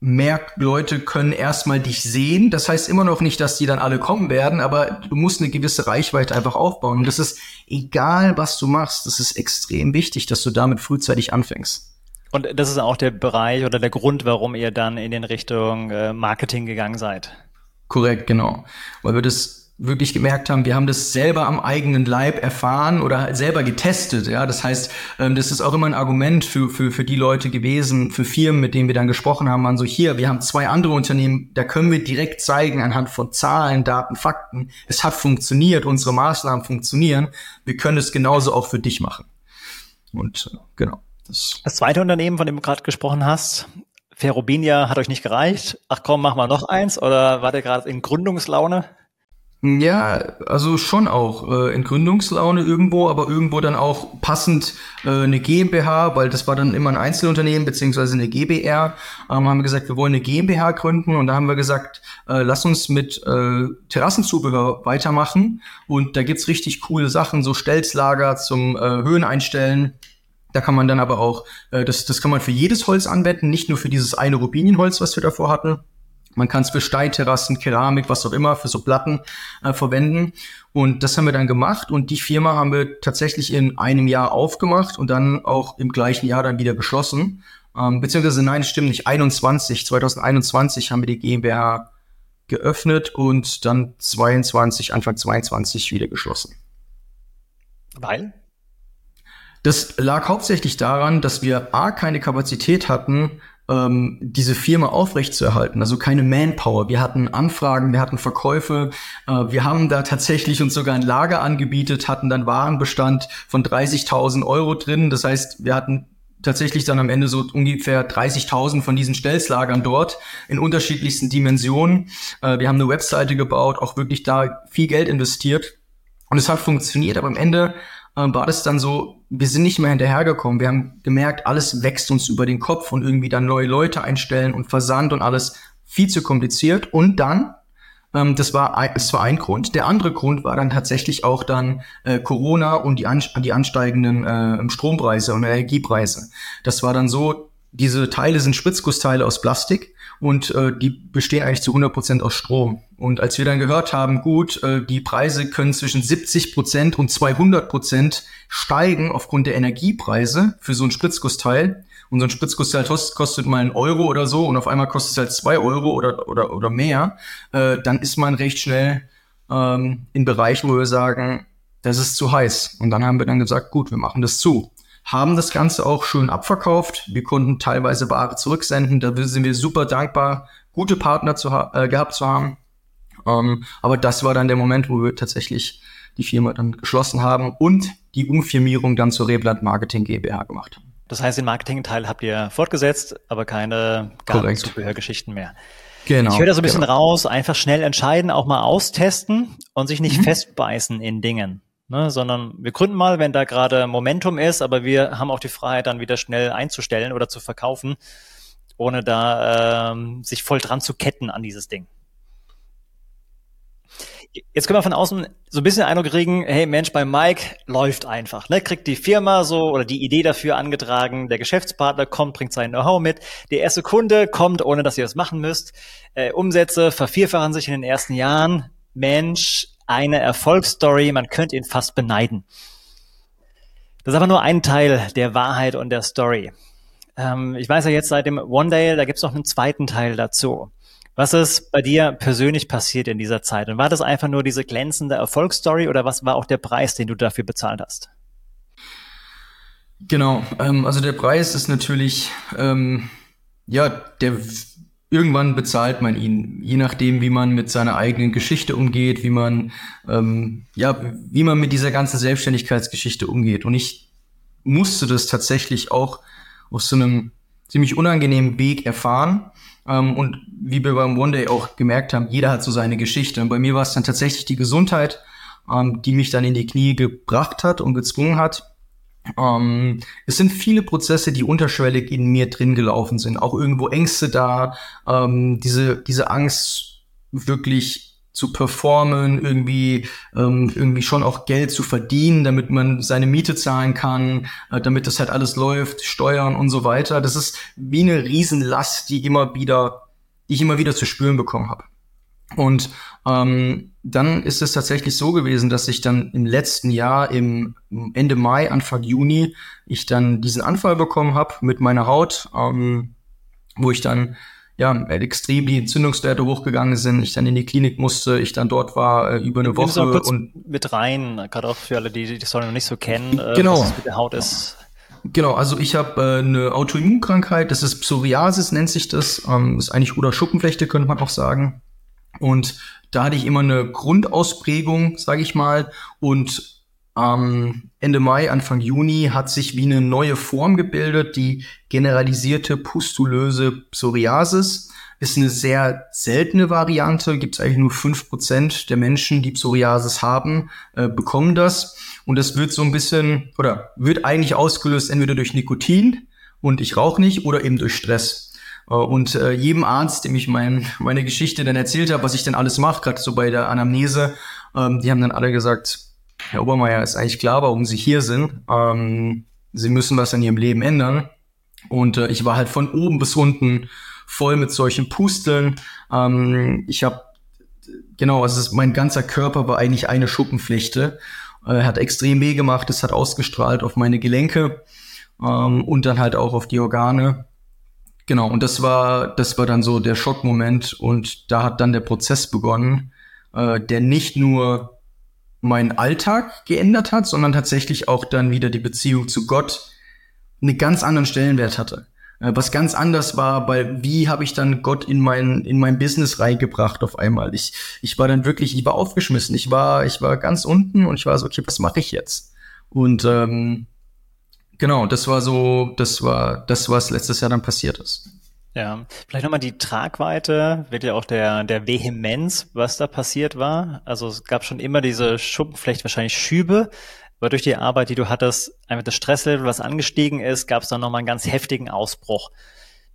mehr Leute können erstmal dich sehen. Das heißt immer noch nicht, dass die dann alle kommen werden, aber du musst eine gewisse Reichweite einfach aufbauen. Und das ist egal, was du machst, das ist extrem wichtig, dass du damit frühzeitig anfängst. Und das ist auch der Bereich oder der Grund, warum ihr dann in den Richtung äh, Marketing gegangen seid. Korrekt, genau. Weil wir das wirklich gemerkt haben, wir haben das selber am eigenen Leib erfahren oder halt selber getestet. Ja, das heißt, ähm, das ist auch immer ein Argument für, für, für die Leute gewesen, für Firmen, mit denen wir dann gesprochen haben, waren so hier, wir haben zwei andere Unternehmen, da können wir direkt zeigen anhand von Zahlen, Daten, Fakten, es hat funktioniert, unsere Maßnahmen funktionieren, wir können es genauso auch für dich machen. Und äh, genau. Das, das zweite Unternehmen, von dem du gerade gesprochen hast, Ferrobinia hat euch nicht gereicht. Ach komm, mach mal noch eins. Oder war der gerade in Gründungslaune? Ja, also schon auch äh, in Gründungslaune irgendwo, aber irgendwo dann auch passend äh, eine GmbH, weil das war dann immer ein Einzelunternehmen beziehungsweise eine GBR. Ähm, haben wir gesagt, wir wollen eine GmbH gründen und da haben wir gesagt, äh, lass uns mit äh, Terrassenzubehör weitermachen und da gibt's richtig coole Sachen, so Stelzlager zum äh, Höhen einstellen. Da kann man dann aber auch, äh, das, das kann man für jedes Holz anwenden, nicht nur für dieses eine Rubinienholz, was wir davor hatten. Man kann es für Steinterrassen, Keramik, was auch immer, für so Platten äh, verwenden. Und das haben wir dann gemacht und die Firma haben wir tatsächlich in einem Jahr aufgemacht und dann auch im gleichen Jahr dann wieder geschlossen. Ähm, beziehungsweise nein, stimmt nicht, 21, 2021 haben wir die GmbH geöffnet und dann 22, Anfang 22 wieder geschlossen. Weil? Das lag hauptsächlich daran, dass wir A, keine Kapazität hatten, ähm, diese Firma aufrechtzuerhalten. Also keine Manpower. Wir hatten Anfragen, wir hatten Verkäufe. Äh, wir haben da tatsächlich uns sogar ein Lager angebietet, hatten dann Warenbestand von 30.000 Euro drin. Das heißt, wir hatten tatsächlich dann am Ende so ungefähr 30.000 von diesen Stelzlagern dort in unterschiedlichsten Dimensionen. Äh, wir haben eine Webseite gebaut, auch wirklich da viel Geld investiert. Und es hat funktioniert, aber am Ende war das dann so, wir sind nicht mehr hinterhergekommen. Wir haben gemerkt, alles wächst uns über den Kopf und irgendwie dann neue Leute einstellen und Versand und alles viel zu kompliziert. Und dann, ähm, das, war ein, das war ein Grund. Der andere Grund war dann tatsächlich auch dann äh, Corona und die, an, die ansteigenden äh, Strompreise und Energiepreise. Das war dann so, diese Teile sind Spritzgussteile aus Plastik und äh, die bestehen eigentlich zu 100 Prozent aus Strom. Und als wir dann gehört haben, gut, äh, die Preise können zwischen 70 Prozent und 200 Prozent steigen aufgrund der Energiepreise für so ein Spritzgussteil. Und so ein Spritzgussteil kostet mal einen Euro oder so und auf einmal kostet es halt zwei Euro oder, oder, oder mehr. Äh, dann ist man recht schnell ähm, in Bereichen, wo wir sagen, das ist zu heiß. Und dann haben wir dann gesagt, gut, wir machen das zu haben das Ganze auch schön abverkauft. Wir konnten teilweise Ware zurücksenden. Da sind wir super dankbar, gute Partner zu äh, gehabt zu haben. Ähm, aber das war dann der Moment, wo wir tatsächlich die Firma dann geschlossen haben und die Umfirmierung dann zur Rebland Marketing GmbH gemacht haben. Das heißt, den Marketingteil habt ihr fortgesetzt, aber keine Zubehörgeschichten mehr. Genau. Ich höre da so ein bisschen genau. raus, einfach schnell entscheiden, auch mal austesten und sich nicht mhm. festbeißen in Dingen ne, sondern wir gründen mal, wenn da gerade Momentum ist, aber wir haben auch die Freiheit, dann wieder schnell einzustellen oder zu verkaufen, ohne da ähm, sich voll dran zu ketten an dieses Ding. Jetzt können wir von außen so ein bisschen Eindruck kriegen, hey Mensch, bei Mike läuft einfach, ne? Kriegt die Firma so oder die Idee dafür angetragen, der Geschäftspartner kommt, bringt sein Know-how mit, der erste Kunde kommt, ohne dass ihr das machen müsst, äh, Umsätze vervierfachen sich in den ersten Jahren. Mensch, eine Erfolgsstory, man könnte ihn fast beneiden. Das ist aber nur ein Teil der Wahrheit und der Story. Ähm, ich weiß ja jetzt seit dem One Day, da gibt es noch einen zweiten Teil dazu. Was ist bei dir persönlich passiert in dieser Zeit? Und war das einfach nur diese glänzende Erfolgsstory oder was war auch der Preis, den du dafür bezahlt hast? Genau, ähm, also der Preis ist natürlich ähm, ja der irgendwann bezahlt man ihn, je nachdem, wie man mit seiner eigenen Geschichte umgeht, wie man, ähm, ja, wie man mit dieser ganzen Selbstständigkeitsgeschichte umgeht. Und ich musste das tatsächlich auch auf so einem ziemlich unangenehmen Weg erfahren. Ähm, und wie wir beim One Day auch gemerkt haben, jeder hat so seine Geschichte. Und bei mir war es dann tatsächlich die Gesundheit, ähm, die mich dann in die Knie gebracht hat und gezwungen hat, Ähm, es sind viele Prozesse, die unterschwellig in mir drin gelaufen sind. Auch irgendwo Ängste da, ähm, diese, diese Angst wirklich zu performen, irgendwie, ähm, irgendwie schon auch Geld zu verdienen, damit man seine Miete zahlen kann, äh, damit das halt alles läuft, Steuern und so weiter. Das ist wie eine Riesenlast, die immer wieder, die ich immer wieder zu spüren bekommen habe. Und ähm, dann ist es tatsächlich so gewesen, dass ich dann im letzten Jahr, im Ende Mai, Anfang Juni, ich dann diesen Anfall bekommen habe mit meiner Haut, ähm, wo ich dann ja, extrem die Entzündungswerte hochgegangen sind, ich dann in die Klinik musste, ich dann dort war äh, über eine Woche und mit rein, gerade auch für alle, die die Story noch nicht so kennen, äh, genau. was mit der Haut ist. Genau, also ich habe äh, eine Autoimmunkrankheit, das ist Psoriasis nennt sich das, ähm, ist eigentlich oder Schuppenflechte könnte man auch sagen. Und da hatte ich immer eine Grundausprägung, sage ich mal, und ähm, Ende Mai, Anfang Juni hat sich wie eine neue Form gebildet, die generalisierte pustulöse Psoriasis. Ist eine sehr seltene Variante, gibt es eigentlich nur fünf Prozent der Menschen, die Psoriasis haben, äh, bekommen das. Und das wird so ein bisschen, oder wird eigentlich ausgelöst entweder durch Nikotin und ich rauche nicht oder eben durch Stress. Äh, und äh, jedem Arzt, dem ich mein, meine Geschichte dann erzählt habe, was ich dann alles mache, gerade so bei der Anamnese, ähm, die haben dann alle gesagt, Herr Obermeier, ist eigentlich klar, warum Sie hier sind. Ähm, Sie müssen was an Ihrem Leben ändern. Und äh, ich war halt von oben bis unten voll mit solchen Pusteln. Ähm, ich habe, genau, also mein ganzer Körper war eigentlich eine Schuppenflechte. Äh, hat extrem weh gemacht, es hat ausgestrahlt auf meine Gelenke ähm, und dann halt auch auf die Organe. Genau, und das war, das war dann so der Schockmoment und da hat dann der Prozess begonnen, äh, der nicht nur meinen Alltag geändert hat, sondern tatsächlich auch dann wieder die Beziehung zu Gott einen ganz anderen Stellenwert hatte. Äh, was ganz anders war, weil wie habe ich dann Gott in mein, in mein Business reingebracht auf einmal? Ich, ich war dann wirklich, ich war aufgeschmissen. Ich war, ich war ganz unten und ich war so, okay, was mache ich jetzt? Und ähm, genau, das war so, das war das, was letztes Jahr dann passiert ist. Ja, vielleicht nochmal die Tragweite, wirklich auch der, der Vehemenz, was da passiert war. Also es gab schon immer diese Schuppenflecht, wahrscheinlich Schübe, aber durch die Arbeit, die du hattest, einfach das Stresslevel, was angestiegen ist, gab es dann nochmal einen ganz heftigen Ausbruch,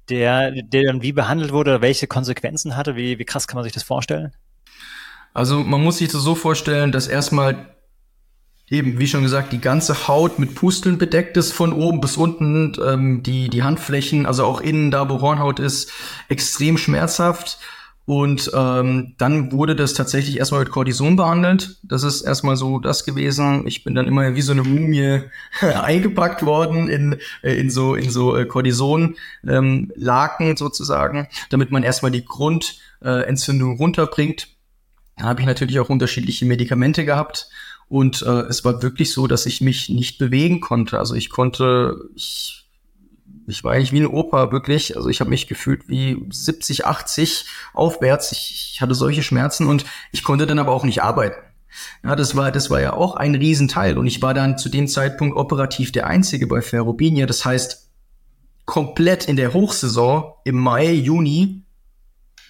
der, der dann wie behandelt wurde, welche Konsequenzen hatte, wie, wie krass kann man sich das vorstellen? Also man muss sich das so vorstellen, dass erstmal eben, wie schon gesagt, die ganze Haut mit Pusteln bedeckt ist, von oben bis unten, ähm, die, die Handflächen, also auch innen da, wo Hornhaut ist, extrem schmerzhaft. Und ähm, dann wurde das tatsächlich erstmal mit Cortison behandelt. Das ist erstmal so das gewesen. Ich bin dann immer wie so eine Mumie <laughs> eingepackt worden in, äh, in so, in so äh, Cortison-Laken ähm, sozusagen, damit man erstmal die Grundentzündung äh, runterbringt. Da habe ich natürlich auch unterschiedliche Medikamente gehabt. Und äh, es war wirklich so, dass ich mich nicht bewegen konnte. Also ich konnte, ich, ich war eigentlich wie eine Opa, wirklich. Also ich habe mich gefühlt wie 70, 80 aufwärts. Ich, ich hatte solche Schmerzen und ich konnte dann aber auch nicht arbeiten. Ja, das war, das war ja auch ein Riesenteil. Und ich war dann zu dem Zeitpunkt operativ der Einzige bei Ferrobinia. Das heißt, komplett in der Hochsaison im Mai, Juni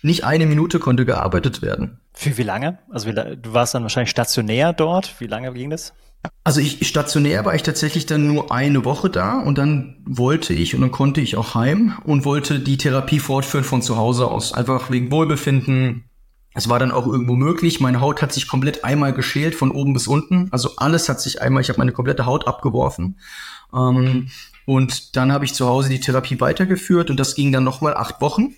nicht eine Minute konnte gearbeitet werden. Für wie lange? Also wie, du warst dann wahrscheinlich stationär dort. Wie lange ging das? Also ich stationär war ich tatsächlich dann nur eine Woche da und dann wollte ich und dann konnte ich auch heim und wollte die Therapie fortführen von zu Hause aus. Einfach wegen Wohlbefinden. Es war dann auch irgendwo möglich. Meine Haut hat sich komplett einmal geschält von oben bis unten. Also alles hat sich einmal, ich habe meine komplette Haut abgeworfen. Ähm, und dann habe ich zu Hause die Therapie weitergeführt und das ging dann nochmal acht Wochen.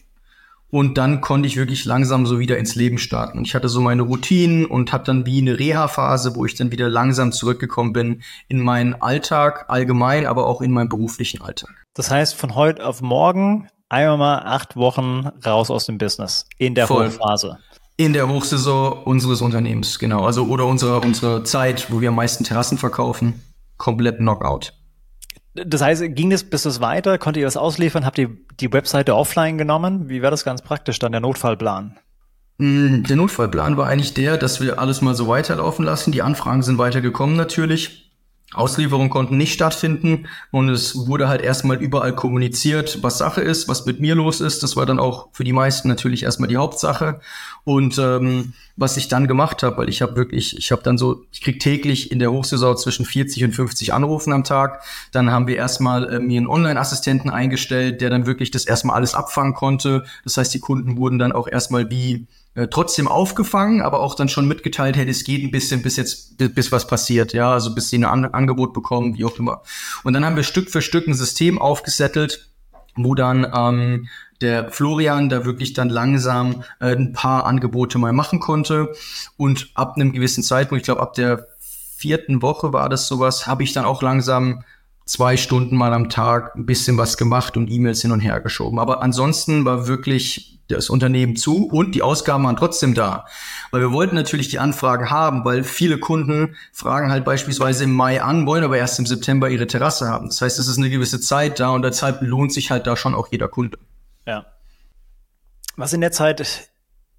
Und dann konnte ich wirklich langsam so wieder ins Leben starten. Und ich hatte so meine Routinen und hatte dann wie eine Reha-Phase, wo ich dann wieder langsam zurückgekommen bin in meinen Alltag allgemein, aber auch in meinen beruflichen Alltag. Das heißt, von heute auf morgen einmal mal acht Wochen raus aus dem Business in der Voll. Hochphase. In der Hochsaison unseres Unternehmens, genau. Also oder unsere, unsere Zeit, wo wir am meisten Terrassen verkaufen, komplett Knockout. Das heißt, ging es bis es weiter? Konnte ihr das ausliefern? Habt ihr die Webseite offline genommen? Wie war das ganz praktisch dann, der Notfallplan? Mm, der Notfallplan war eigentlich der, dass wir alles mal so weiterlaufen lassen. Die Anfragen sind weitergekommen natürlich. Auslieferungen konnten nicht stattfinden und es wurde halt erstmal überall kommuniziert, was Sache ist, was mit mir los ist. Das war dann auch für die meisten natürlich erstmal die Hauptsache. Und ähm, was ich dann gemacht habe, weil ich habe wirklich, ich habe dann so, ich krieg täglich in der Hochsaison zwischen 40 und 50 Anrufen am Tag. Dann haben wir erstmal äh, mir einen Online-Assistenten eingestellt, der dann wirklich das erstmal alles abfangen konnte. Das heißt, die Kunden wurden dann auch erstmal wie äh, trotzdem aufgefangen, aber auch dann schon mitgeteilt, hey, es geht ein bisschen bis jetzt, bis, bis was passiert, ja, also bis sie ein An Angebot bekommen, wie auch immer. Und dann haben wir Stück für Stück ein System aufgesettelt, wo dann ähm, der Florian da wirklich dann langsam äh, ein paar Angebote mal machen konnte. Und ab einem gewissen Zeitpunkt, ich glaube ab der vierten Woche war das sowas, habe ich dann auch langsam zwei Stunden mal am Tag ein bisschen was gemacht und E-Mails hin und her geschoben. Aber ansonsten war wirklich das Unternehmen zu und die Ausgaben waren trotzdem da. Weil wir wollten natürlich die Anfrage haben, weil viele Kunden fragen halt beispielsweise im Mai an, wollen aber erst im September ihre Terrasse haben. Das heißt, es ist eine gewisse Zeit da und deshalb lohnt sich halt da schon auch jeder Kunde. Ja. Was in der Zeit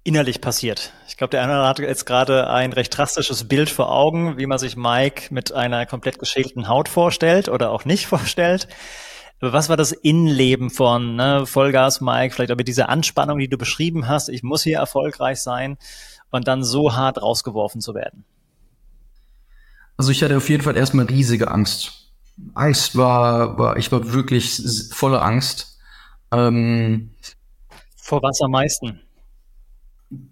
innerlich passiert. Ich glaube, der eine hat jetzt gerade ein recht drastisches Bild vor Augen, wie man sich Mike mit einer komplett geschälten Haut vorstellt oder auch nicht <laughs> vorstellt. Aber was war das Innenleben von ne, Vollgas, Mike? Vielleicht aber diese Anspannung, die du beschrieben hast. Ich muss hier erfolgreich sein und dann so hart rausgeworfen zu werden. Also ich hatte auf jeden Fall erstmal riesige Angst. Angst war, war ich war wirklich voller Angst. Ähm, vor was am meisten?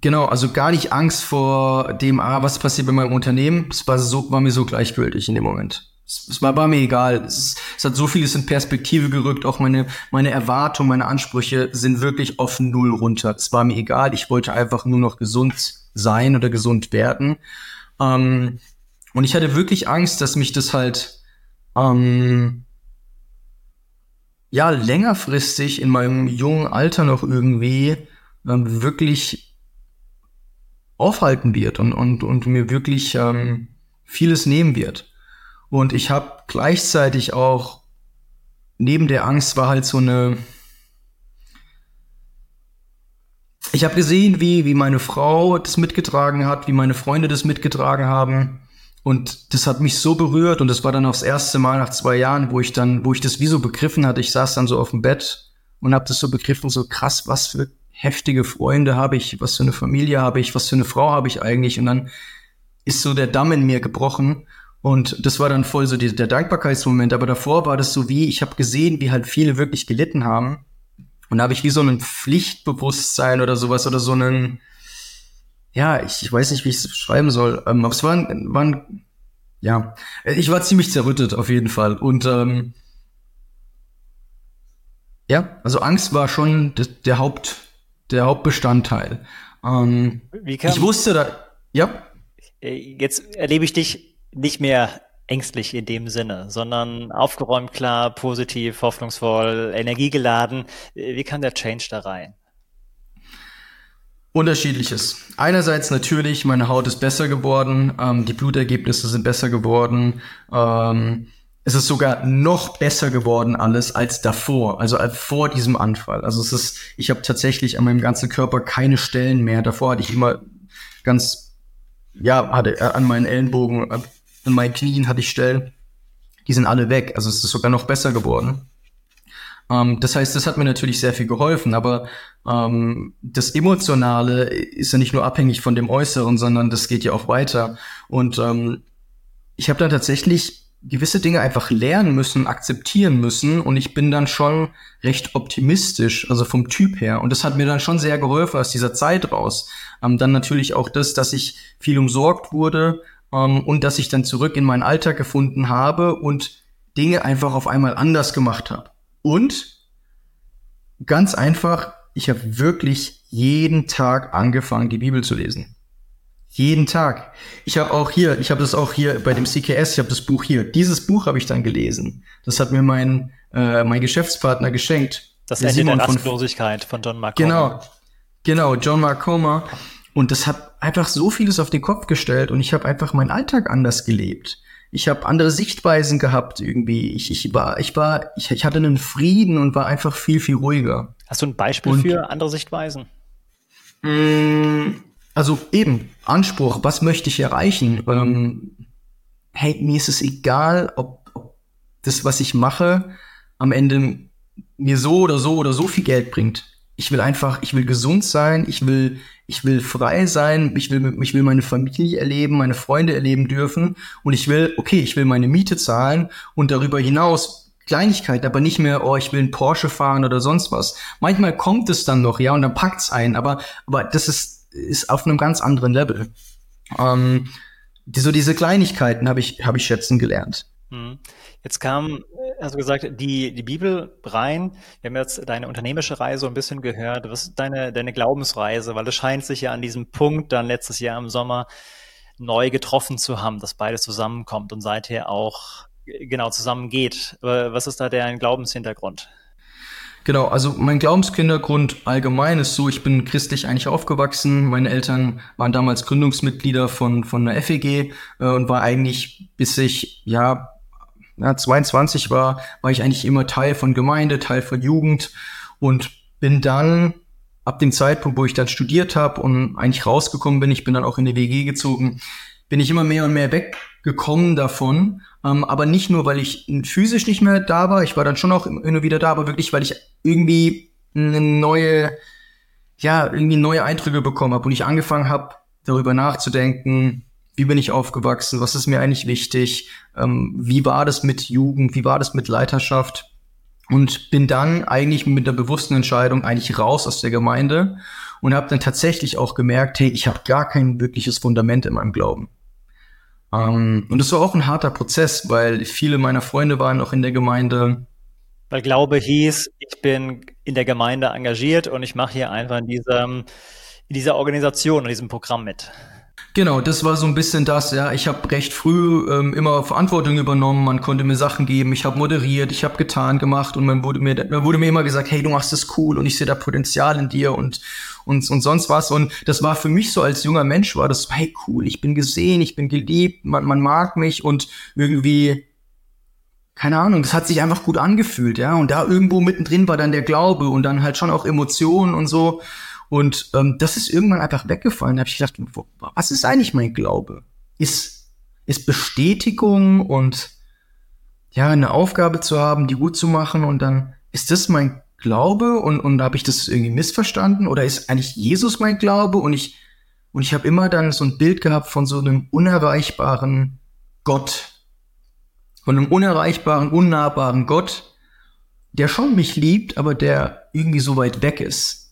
Genau, also gar nicht Angst vor dem, ah, was passiert bei meinem Unternehmen. Es war so, war mir so gleichgültig in dem Moment. Es, war, war mir egal. Es, es, hat so vieles in Perspektive gerückt. Auch meine, meine Erwartungen, meine Ansprüche sind wirklich auf Null runter. Es war mir egal. Ich wollte einfach nur noch gesund sein oder gesund werden. Ähm, und ich hatte wirklich Angst, dass mich das halt, ähm, ja, längerfristig in meinem jungen Alter noch irgendwie ähm, wirklich aufhalten wird und, und, und mir wirklich ähm, vieles nehmen wird. Und ich habe gleichzeitig auch, neben der Angst war halt so eine, ich habe gesehen, wie, wie meine Frau das mitgetragen hat, wie meine Freunde das mitgetragen haben. Und das hat mich so berührt und das war dann auch das erste Mal nach zwei Jahren, wo ich dann, wo ich das wie so begriffen hatte. Ich saß dann so auf dem Bett und habe das so begriffen, so krass, was für heftige Freunde habe ich, was für eine Familie habe ich, was für eine Frau habe ich eigentlich. Und dann ist so der Damm in mir gebrochen und das war dann voll so die, der Dankbarkeitsmoment. Aber davor war das so wie, ich habe gesehen, wie halt viele wirklich gelitten haben. Und da habe ich wie so ein Pflichtbewusstsein oder sowas oder so einen, ja, ich, ich weiß nicht, wie ich es schreiben soll. Ähm, aber es waren, waren, ja, ich war ziemlich zerrüttet auf jeden Fall. Und ähm, ja, also Angst war schon der Haupt, der Hauptbestandteil. Ähm, ich wusste da, ja. Äh, jetzt erlebe ich dich nicht mehr ängstlich in dem Sinne, sondern aufgeräumt, klar, positiv, hoffnungsvoll, energiegeladen. Wie kam der Change da rein? Unterschiedliches. Einerseits natürlich, meine Haut ist besser geworden, ähm, die Blutergebnisse sind besser geworden. Ähm, es ist sogar noch besser geworden alles als davor, also als vor diesem Anfall. Also es ist, ich habe tatsächlich an meinem ganzen Körper keine Stellen mehr. Davor hatte ich immer ganz, ja, hatte äh, an meinen Ellenbogen äh, in meinen Knien hatte ich Stellen, die sind alle weg. Also es ist sogar noch besser geworden. Ähm, das heißt, das hat mir natürlich sehr viel geholfen, aber ähm, das Emotionale ist ja nicht nur abhängig von dem Äußeren, sondern das geht ja auch weiter. Und ähm, ich habe dann tatsächlich gewisse Dinge einfach lernen müssen, akzeptieren müssen und ich bin dann schon recht optimistisch, also vom Typ her. Und das hat mir dann schon sehr geholfen aus dieser Zeit raus. Ähm, dann natürlich auch das, dass ich viel umsorgt wurde, ähm, und dass ich dann zurück in meinen Alltag gefunden habe und Dinge einfach auf einmal anders gemacht habe. Und ganz einfach, ich habe wirklich jeden Tag angefangen, die Bibel zu lesen. Jeden Tag. Ich habe auch hier, ich habe das auch hier bei dem CKS, ich habe das Buch hier. Dieses Buch habe ich dann gelesen. Das hat mir mein, äh, mein Geschäftspartner geschenkt. Das Ende der Rastlosigkeit von, von John Mark Genau, genau, John Mark Comer. Und das hat einfach so vieles auf den Kopf gestellt und ich habe einfach meinen Alltag anders gelebt. Ich habe andere Sichtweisen gehabt irgendwie. Ich, ich war, ich war, ich, ich hatte einen Frieden und war einfach viel, viel ruhiger. Hast du ein Beispiel und, für andere Sichtweisen? Mm, also eben, Anspruch, was möchte ich erreichen? Ähm, hey, mir ist es egal, ob, ob das, was ich mache, am Ende mir so oder so oder so viel Geld bringt. Ich will einfach, ich will gesund sein, ich will, ich will frei sein, ich will, ich will meine Familie erleben, meine Freunde erleben dürfen und ich will, okay, ich will meine Miete zahlen und darüber hinaus Kleinigkeiten, aber nicht mehr, oh, ich will einen Porsche fahren oder sonst was. Manchmal kommt es dann noch, ja, und dann packt's ein, aber, aber das ist, ist auf einem ganz anderen Level. Ähm, die, so diese Kleinigkeiten habe ich, habe ich schätzen gelernt. Hm. Jetzt kam, du gesagt, die, die Bibel rein. Wir haben jetzt deine unternehmerische Reise ein bisschen gehört. Was ist deine, deine Glaubensreise? Weil es scheint sich ja an diesem Punkt dann letztes Jahr im Sommer neu getroffen zu haben, dass beides zusammenkommt und seither auch genau zusammengeht. Was ist da der Glaubenshintergrund? Genau, also mein Glaubenshintergrund allgemein ist so, ich bin christlich eigentlich aufgewachsen. Meine Eltern waren damals Gründungsmitglieder von, von der FEG äh, und war eigentlich, bis ich ja, ja 22 war, war ich eigentlich immer Teil von Gemeinde, Teil von Jugend und bin dann ab dem Zeitpunkt, wo ich dann studiert habe und eigentlich rausgekommen bin, ich bin dann auch in die WG gezogen, bin ich immer mehr und mehr weggekommen davon. Ähm, aber nicht nur, weil ich physisch nicht mehr da war, ich war dann schon auch immer wieder da, aber wirklich, weil ich irgendwie eine neue, ja, irgendwie neue Eindrücke bekommen habe und ich angefangen habe, darüber nachzudenken, wie bin ich aufgewachsen, was ist mir eigentlich wichtig, ähm, wie war das mit Jugend, wie war das mit Leiterschaft und bin dann eigentlich mit der bewussten Entscheidung eigentlich raus aus der Gemeinde und habe dann tatsächlich auch gemerkt, hey, ich habe gar kein wirkliches Fundament in meinem Glauben. Ähm, und es war auch ein harter Prozess, weil viele meiner Freunde waren auch in der Gemeinde. Weil Glaube hieß, ich bin in der Gemeinde engagiert und ich mache hier einfach in, diesem, in dieser Organisation, in diesem Programm mit. Genau, das war so ein bisschen das, ja. Ich habe recht früh ähm, immer Verantwortung übernommen, man konnte mir Sachen geben, ich habe moderiert, ich habe getan gemacht und man wurde mir, man wurde mir immer gesagt, hey, du machst das cool und ich sehe da Potenzial in dir und, und, und sonst was. Und das war für mich so als junger Mensch, war das, hey, cool, ich bin gesehen, ich bin geliebt, man, man mag mich und irgendwie, keine Ahnung, das hat sich einfach gut angefühlt, ja. Und da irgendwo mittendrin war dann der Glaube und dann halt schon auch Emotionen und so. Und ähm, das ist irgendwann einfach weggefallen. Da habe ich gedacht, was ist eigentlich mein Glaube? Ist, ist Bestätigung und ja, eine Aufgabe zu haben, die gut zu machen und dann ist das mein Glaube und, und habe ich das irgendwie missverstanden oder ist eigentlich Jesus mein Glaube und ich und ich habe immer dann so ein Bild gehabt von so einem unerreichbaren Gott, von einem unerreichbaren, unnahbaren Gott, der schon mich liebt, aber der irgendwie so weit weg ist.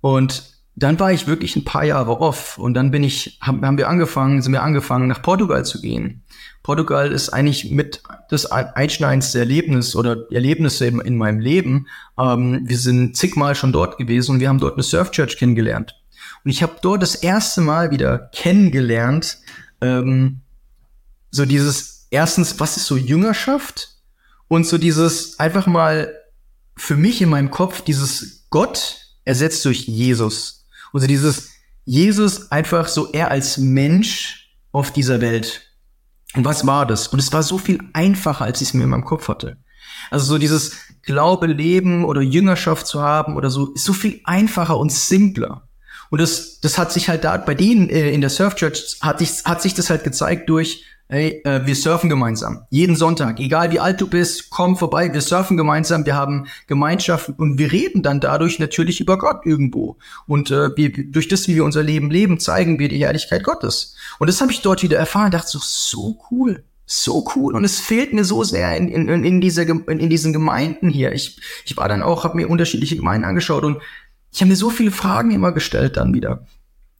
Und dann war ich wirklich ein paar Jahre off und dann bin ich, haben wir angefangen, sind wir angefangen, nach Portugal zu gehen. Portugal ist eigentlich mit das einschneidendste Erlebnis oder Erlebnisse in, in meinem Leben. Ähm, wir sind zigmal schon dort gewesen und wir haben dort eine Surf Church kennengelernt. Und ich habe dort das erste Mal wieder kennengelernt, ähm, so dieses, erstens, was ist so Jüngerschaft? Und so dieses einfach mal für mich in meinem Kopf, dieses Gott, ersetzt durch Jesus. Und so dieses Jesus einfach so er als Mensch auf dieser Welt. Und was war das? Und es war so viel einfacher, als ich es mir in meinem Kopf hatte. Also so dieses Glaube leben oder Jüngerschaft zu haben oder so ist so viel einfacher und simpler. Und das, das hat sich halt da bei denen äh, in der Surf Church hat sich, hat sich das halt gezeigt durch Hey, äh, wir surfen gemeinsam. Jeden Sonntag. Egal wie alt du bist, komm vorbei. Wir surfen gemeinsam. Wir haben Gemeinschaft und wir reden dann dadurch natürlich über Gott irgendwo. Und äh, wir, durch das, wie wir unser Leben leben, zeigen wir die Herrlichkeit Gottes. Und das habe ich dort wieder erfahren. Dachte so, so cool. So cool. Und es fehlt mir so sehr in, in, in, dieser, in, in diesen Gemeinden hier. Ich, ich war dann auch, habe mir unterschiedliche Gemeinden angeschaut und ich habe mir so viele Fragen immer gestellt dann wieder.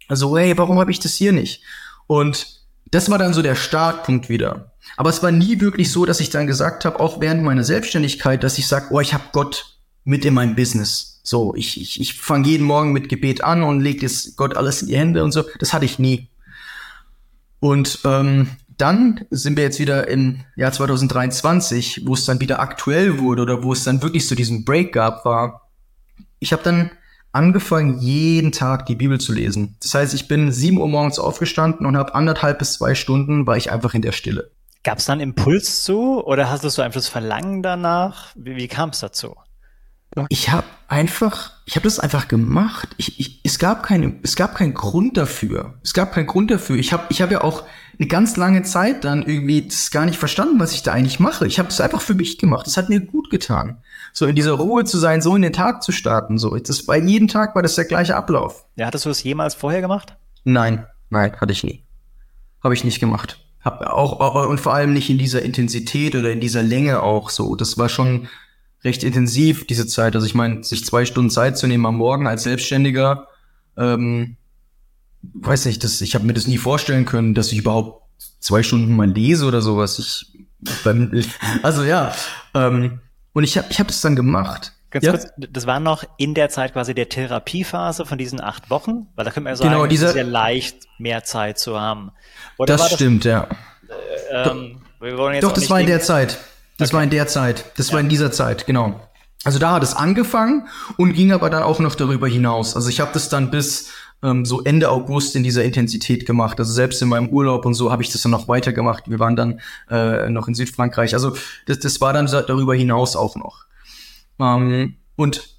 Also, hey, warum habe ich das hier nicht? Und das war dann so der Startpunkt wieder. Aber es war nie wirklich so, dass ich dann gesagt habe, auch während meiner Selbstständigkeit, dass ich sage, oh, ich habe Gott mit in meinem Business. So, ich, ich, ich fange jeden Morgen mit Gebet an und lege jetzt Gott alles in die Hände und so. Das hatte ich nie. Und ähm, dann sind wir jetzt wieder im Jahr 2023, wo es dann wieder aktuell wurde oder wo es dann wirklich so diesen Break gab, war, ich habe dann angefangen, jeden Tag die Bibel zu lesen. Das heißt, ich bin sieben Uhr morgens aufgestanden und habe anderthalb bis zwei Stunden war ich einfach in der Stille. Gab es dann Impuls zu oder hast du so einfach das Verlangen danach? Wie, wie kam es dazu? Ich habe einfach, ich habe das einfach gemacht. Ich, ich, es gab keine, es gab keinen Grund dafür. Es gab keinen Grund dafür. Ich habe, ich habe ja auch eine ganz lange Zeit dann irgendwie das gar nicht verstanden, was ich da eigentlich mache. Ich habe es einfach für mich gemacht. Das hat mir gut getan. So in dieser Ruhe zu sein, so in den Tag zu starten. So, das war jeden Tag war das der gleiche Ablauf. Ja, hattest du das jemals vorher gemacht? Nein, nein, hatte ich nie. Habe ich nicht gemacht. Hab auch, auch und vor allem nicht in dieser Intensität oder in dieser Länge auch so. Das war schon recht intensiv diese Zeit. Also ich meine, sich zwei Stunden Zeit zu nehmen am Morgen als Selbstständiger. Ähm, weiß nicht, das, ich habe mir das nie vorstellen können, dass ich überhaupt zwei Stunden mal lese oder sowas. Ich beim, also ja, ähm, und ich habe ich hab das dann gemacht. Ganz ja? kurz, das war noch in der Zeit quasi der Therapiephase von diesen acht Wochen, weil da können wir ja sagen, genau, dieser, es ist ja leicht, mehr Zeit zu haben. Oder das, das stimmt, ja. Äh, ähm, Doch, das war in der Zeit. Das okay. war in der Zeit. Das ja. war in dieser Zeit, genau. Also da hat es angefangen und ging aber dann auch noch darüber hinaus. Also ich habe das dann bis ähm, so Ende August in dieser Intensität gemacht. Also selbst in meinem Urlaub und so habe ich das dann noch weitergemacht. Wir waren dann äh, noch in Südfrankreich. Also das, das war dann darüber hinaus auch noch. Ähm, und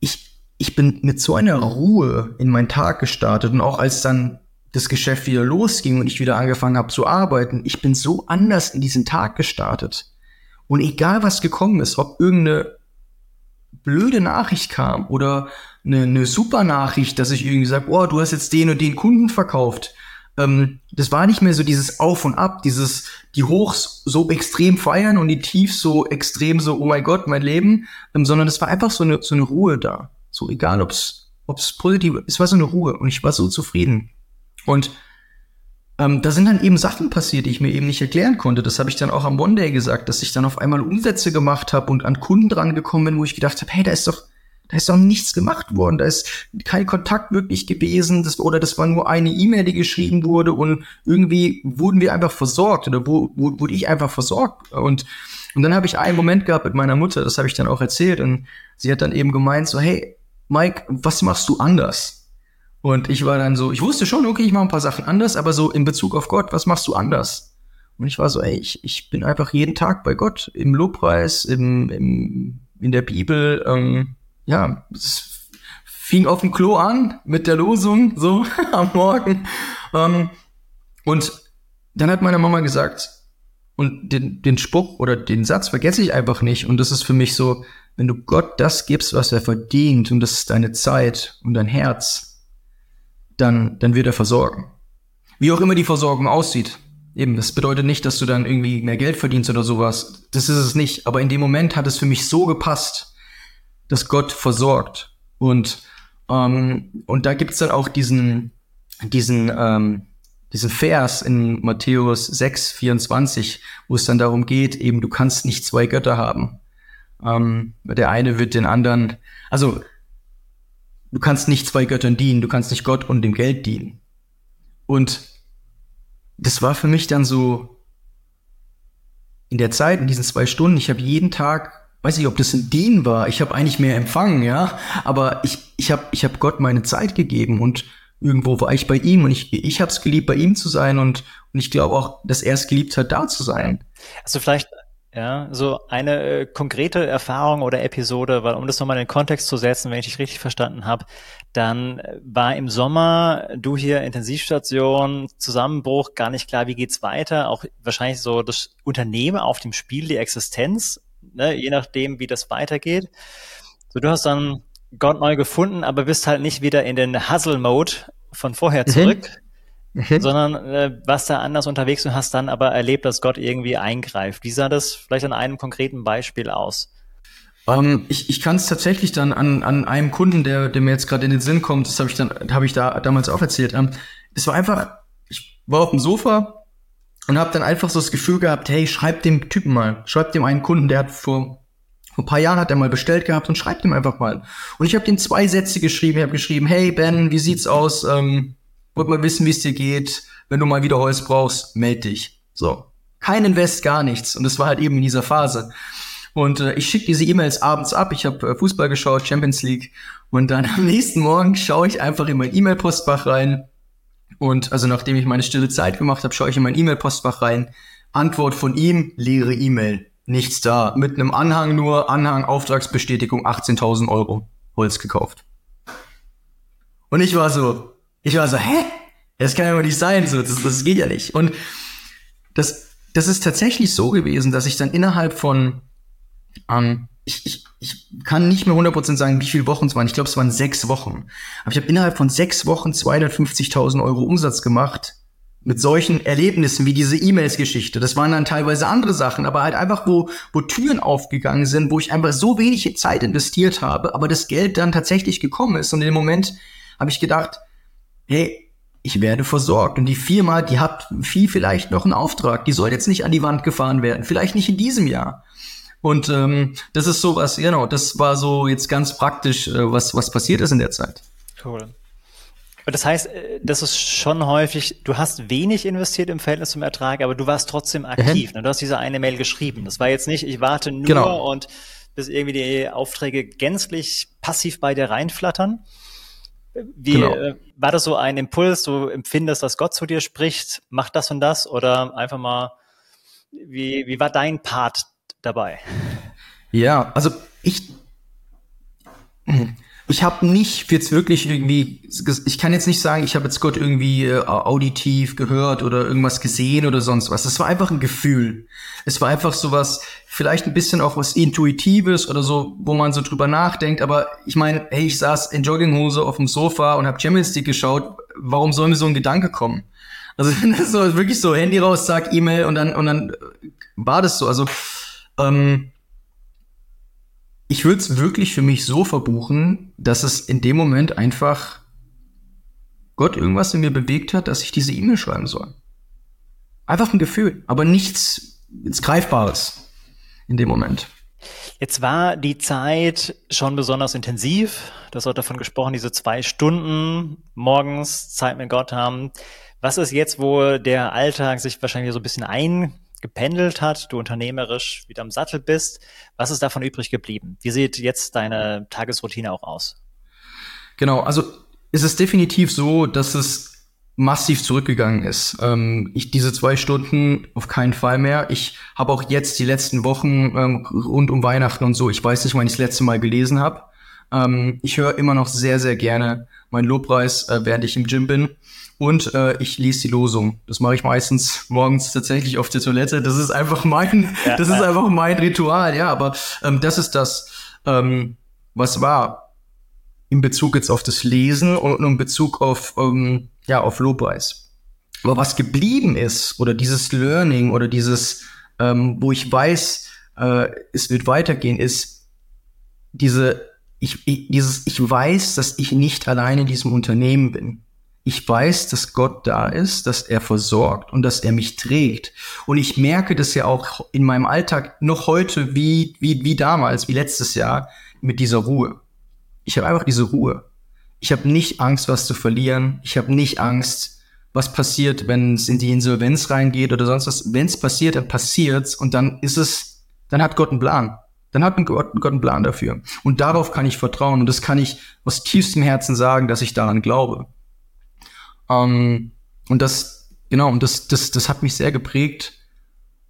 ich, ich bin mit so einer Ruhe in meinen Tag gestartet und auch als dann das Geschäft wieder losging und ich wieder angefangen habe zu arbeiten, ich bin so anders in diesen Tag gestartet. Und egal was gekommen ist, ob irgendeine blöde Nachricht kam oder eine, eine super Nachricht, dass ich irgendwie sage, oh, du hast jetzt den und den Kunden verkauft. Ähm, das war nicht mehr so dieses Auf und Ab, dieses die Hochs so extrem feiern und die Tiefs so extrem so, oh mein Gott, mein Leben, ähm, sondern es war einfach so eine, so eine Ruhe da. So egal, ob's ob's positiv, es war so eine Ruhe und ich war so zufrieden. Und ähm, da sind dann eben Sachen passiert, die ich mir eben nicht erklären konnte. Das habe ich dann auch am One Day gesagt, dass ich dann auf einmal Umsätze gemacht habe und an Kunden dran gekommen bin, wo ich gedacht habe, hey, da ist doch, da ist doch nichts gemacht worden, da ist kein Kontakt wirklich gewesen, das, oder das war nur eine E-Mail, die geschrieben wurde und irgendwie wurden wir einfach versorgt oder wo, wo, wurde ich einfach versorgt und und dann habe ich einen Moment gehabt mit meiner Mutter, das habe ich dann auch erzählt und sie hat dann eben gemeint so, hey, Mike, was machst du anders? Und ich war dann so, ich wusste schon, okay, ich mache ein paar Sachen anders, aber so in Bezug auf Gott, was machst du anders? Und ich war so, ey, ich, ich bin einfach jeden Tag bei Gott, im Lobpreis, im, im, in der Bibel. Ähm, ja, es fing auf dem Klo an mit der Losung, so <laughs> am Morgen. Ähm, und dann hat meine Mama gesagt, und den, den Spruch oder den Satz vergesse ich einfach nicht. Und das ist für mich so, wenn du Gott das gibst, was er verdient, und das ist deine Zeit und dein Herz, dann, dann wird er versorgen. Wie auch immer die Versorgung aussieht. Eben, das bedeutet nicht, dass du dann irgendwie mehr Geld verdienst oder sowas. Das ist es nicht. Aber in dem Moment hat es für mich so gepasst, dass Gott versorgt. Und, ähm, und da gibt's dann auch diesen, diesen, ähm, diesen Vers in Matthäus 6, 24, wo es dann darum geht, eben, du kannst nicht zwei Götter haben. Ähm, der eine wird den anderen, also du kannst nicht zwei Göttern dienen, du kannst nicht Gott und dem Geld dienen. Und das war für mich dann so in der Zeit, in diesen zwei Stunden, ich habe jeden Tag, weiß nicht, ob das ein Dienen war, ich habe eigentlich mehr empfangen, ja, aber ich, ich habe ich hab Gott meine Zeit gegeben und irgendwo war ich bei ihm und ich, ich habe es geliebt, bei ihm zu sein und, und ich glaube auch, dass er es geliebt hat, da zu sein. Also vielleicht ja, so eine äh, konkrete Erfahrung oder Episode, weil um das nochmal in den Kontext zu setzen, wenn ich dich richtig verstanden habe, dann äh, war im Sommer du hier Intensivstation, Zusammenbruch, gar nicht klar, wie geht's weiter, auch wahrscheinlich so das Unternehmen auf dem Spiel, die Existenz, ne, je nachdem, wie das weitergeht. So, du hast dann Gott neu gefunden, aber bist halt nicht wieder in den Hustle-Mode von vorher mhm. zurück. Mhm mhm. sondern äh, was da anders unterwegs und hast dann aber erlebt, dass Gott irgendwie eingreift. Wie sah das vielleicht an einem konkreten Beispiel aus? Um, ähm, ich ich kann es tatsächlich dann an, an einem Kunden, der, der mir jetzt gerade in den Sinn kommt, das habe ich dann habe ich da damals auch erzählt. Um, es war einfach, ich war auf dem Sofa und habe dann einfach so das Gefühl gehabt, hey, schreib dem Typen mal, schreib dem einen Kunden, der hat vor vor ein paar Jahren hat er mal bestellt gehabt und schreibt ihm einfach mal. Und ich habe dem zwei Sätze geschrieben. Ich habe geschrieben, hey Ben, wie sieht's aus? Ähm, wollt mal wissen, wie es dir geht. Wenn du mal wieder Holz brauchst, meld dich. So. Kein Invest, gar nichts. Und das war halt eben in dieser Phase. Und äh, ich schicke diese E-Mails abends ab. Ich habe äh, Fußball geschaut, Champions League. Und dann am nächsten Morgen schaue ich einfach in mein E-Mail-Postfach rein. Und also nachdem ich meine stille Zeit gemacht habe, schaue ich in mein E-Mail-Postfach rein. Antwort von ihm, leere E-Mail. Nichts da. Mit einem Anhang nur, Anhang Auftragsbestätigung 18.000 Euro. Holz gekauft. Und ich war so, ich war so, hä? Das kann ja mal nicht sein, so, das, das geht ja nicht. Und das, das ist tatsächlich so gewesen, dass ich dann innerhalb von, ähm, ich, ich, ich kann nicht mehr 100% sagen, wie viele Wochen es waren. Ich glaube, es waren sechs Wochen. Aber ich habe innerhalb von sechs Wochen 250.000 Euro Umsatz gemacht mit solchen Erlebnissen wie diese E-Mails-Geschichte. Das waren dann teilweise andere Sachen, aber halt einfach, wo, wo Türen aufgegangen sind, wo ich einfach so wenig Zeit investiert habe, aber das Geld dann tatsächlich gekommen ist. Und in dem Moment habe ich gedacht, hey, ich werde versorgt. Und die Firma, die hat viel vielleicht noch einen Auftrag, die soll jetzt nicht an die Wand gefahren werden, vielleicht nicht in diesem Jahr. Und ähm, das ist so was, genau, das war so jetzt ganz praktisch, äh, was, was passiert ist in der Zeit. Cool. Und das heißt, äh, das ist schon häufig, du hast wenig investiert im Verhältnis zum Ertrag, aber du warst trotzdem aktiv. Mhm. Ne? Du hast diese eine Mail geschrieben. Das war jetzt nicht, ich warte nur genau. und bis irgendwie die Aufträge gänzlich passiv bei dir reinflattern, wie genau. äh, war das so ein Impuls, du empfindest, dass Gott zu dir spricht, mach das und das oder einfach mal, wie, wie war dein Part dabei? Ja, also ich, ich habe nicht jetzt wirklich irgendwie, ich kann jetzt nicht sagen, ich habe jetzt Gott irgendwie äh, auditiv gehört oder irgendwas gesehen oder sonst was. Es war einfach ein Gefühl. Es war einfach sowas, vielleicht ein bisschen auch was Intuitives oder so, wo man so drüber nachdenkt. Aber ich meine, hey, ich saß in Jogginghose auf dem Sofa und habe Champions League geschaut. Warum soll mir so ein Gedanke kommen? Also <laughs> das ist so wirklich so Handy raus, zack, E-Mail und dann und dann war das so. Also ähm, ich würde es wirklich für mich so verbuchen, dass es in dem Moment einfach Gott irgendwas in mir bewegt hat, dass ich diese E-Mail schreiben soll. Einfach ein Gefühl, aber nichts, nichts Greifbares in dem Moment. Jetzt war die Zeit schon besonders intensiv. Das hat davon gesprochen, diese zwei Stunden morgens Zeit mit Gott haben. Was ist jetzt, wo der Alltag sich wahrscheinlich so ein bisschen ein gependelt hat, du unternehmerisch wieder am Sattel bist. Was ist davon übrig geblieben? Wie sieht jetzt deine Tagesroutine auch aus? Genau, also ist es definitiv so, dass es massiv zurückgegangen ist. Ähm, ich diese zwei Stunden auf keinen Fall mehr. Ich habe auch jetzt die letzten Wochen ähm, rund um Weihnachten und so, ich weiß nicht, wann ich das letzte Mal gelesen habe. Ähm, ich höre immer noch sehr, sehr gerne meinen Lobpreis, äh, während ich im Gym bin. Und äh, ich lese die Losung. Das mache ich meistens morgens tatsächlich auf der Toilette. Das ist einfach mein, ja, das ist einfach mein Ritual, ja. Aber ähm, das ist das, ähm, was war in Bezug jetzt auf das Lesen und in Bezug auf, ähm, ja, auf Lobpreis. Aber was geblieben ist, oder dieses Learning oder dieses, ähm, wo ich weiß, äh, es wird weitergehen, ist diese, ich, ich, dieses, ich weiß, dass ich nicht alleine in diesem Unternehmen bin ich weiß, dass Gott da ist, dass er versorgt und dass er mich trägt. Und ich merke das ja auch in meinem Alltag noch heute wie, wie, wie damals, wie letztes Jahr mit dieser Ruhe. Ich habe einfach diese Ruhe. Ich habe nicht Angst, was zu verlieren. Ich habe nicht Angst, was passiert, wenn es in die Insolvenz reingeht oder sonst was. Wenn es passiert, dann passiert's und dann ist es, dann hat Gott einen Plan. Dann hat Gott, Gott einen Plan dafür. Und darauf kann ich vertrauen und das kann ich aus tiefstem Herzen sagen, dass ich daran glaube. Ähm, und das, genau, und das, das, das hat mich sehr geprägt.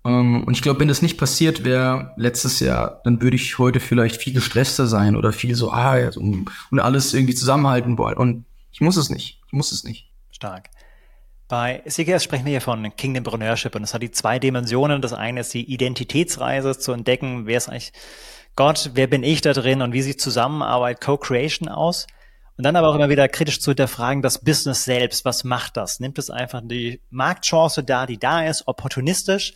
Ähm, und ich glaube, wenn das nicht passiert wäre letztes Jahr, dann würde ich heute vielleicht viel gestresster sein oder viel so, ah, ja, so, und alles irgendwie zusammenhalten wollen. Und ich muss es nicht. Ich muss es nicht. Stark. Bei CKS sprechen wir hier von Kingdompreneurship und es hat die zwei Dimensionen. Das eine ist die Identitätsreise zu entdecken, wer ist eigentlich Gott, wer bin ich da drin und wie sieht Zusammenarbeit, Co-Creation aus? Und dann aber auch immer wieder kritisch zu hinterfragen, das Business selbst, was macht das? Nimmt es einfach die Marktchance da, die da ist, opportunistisch?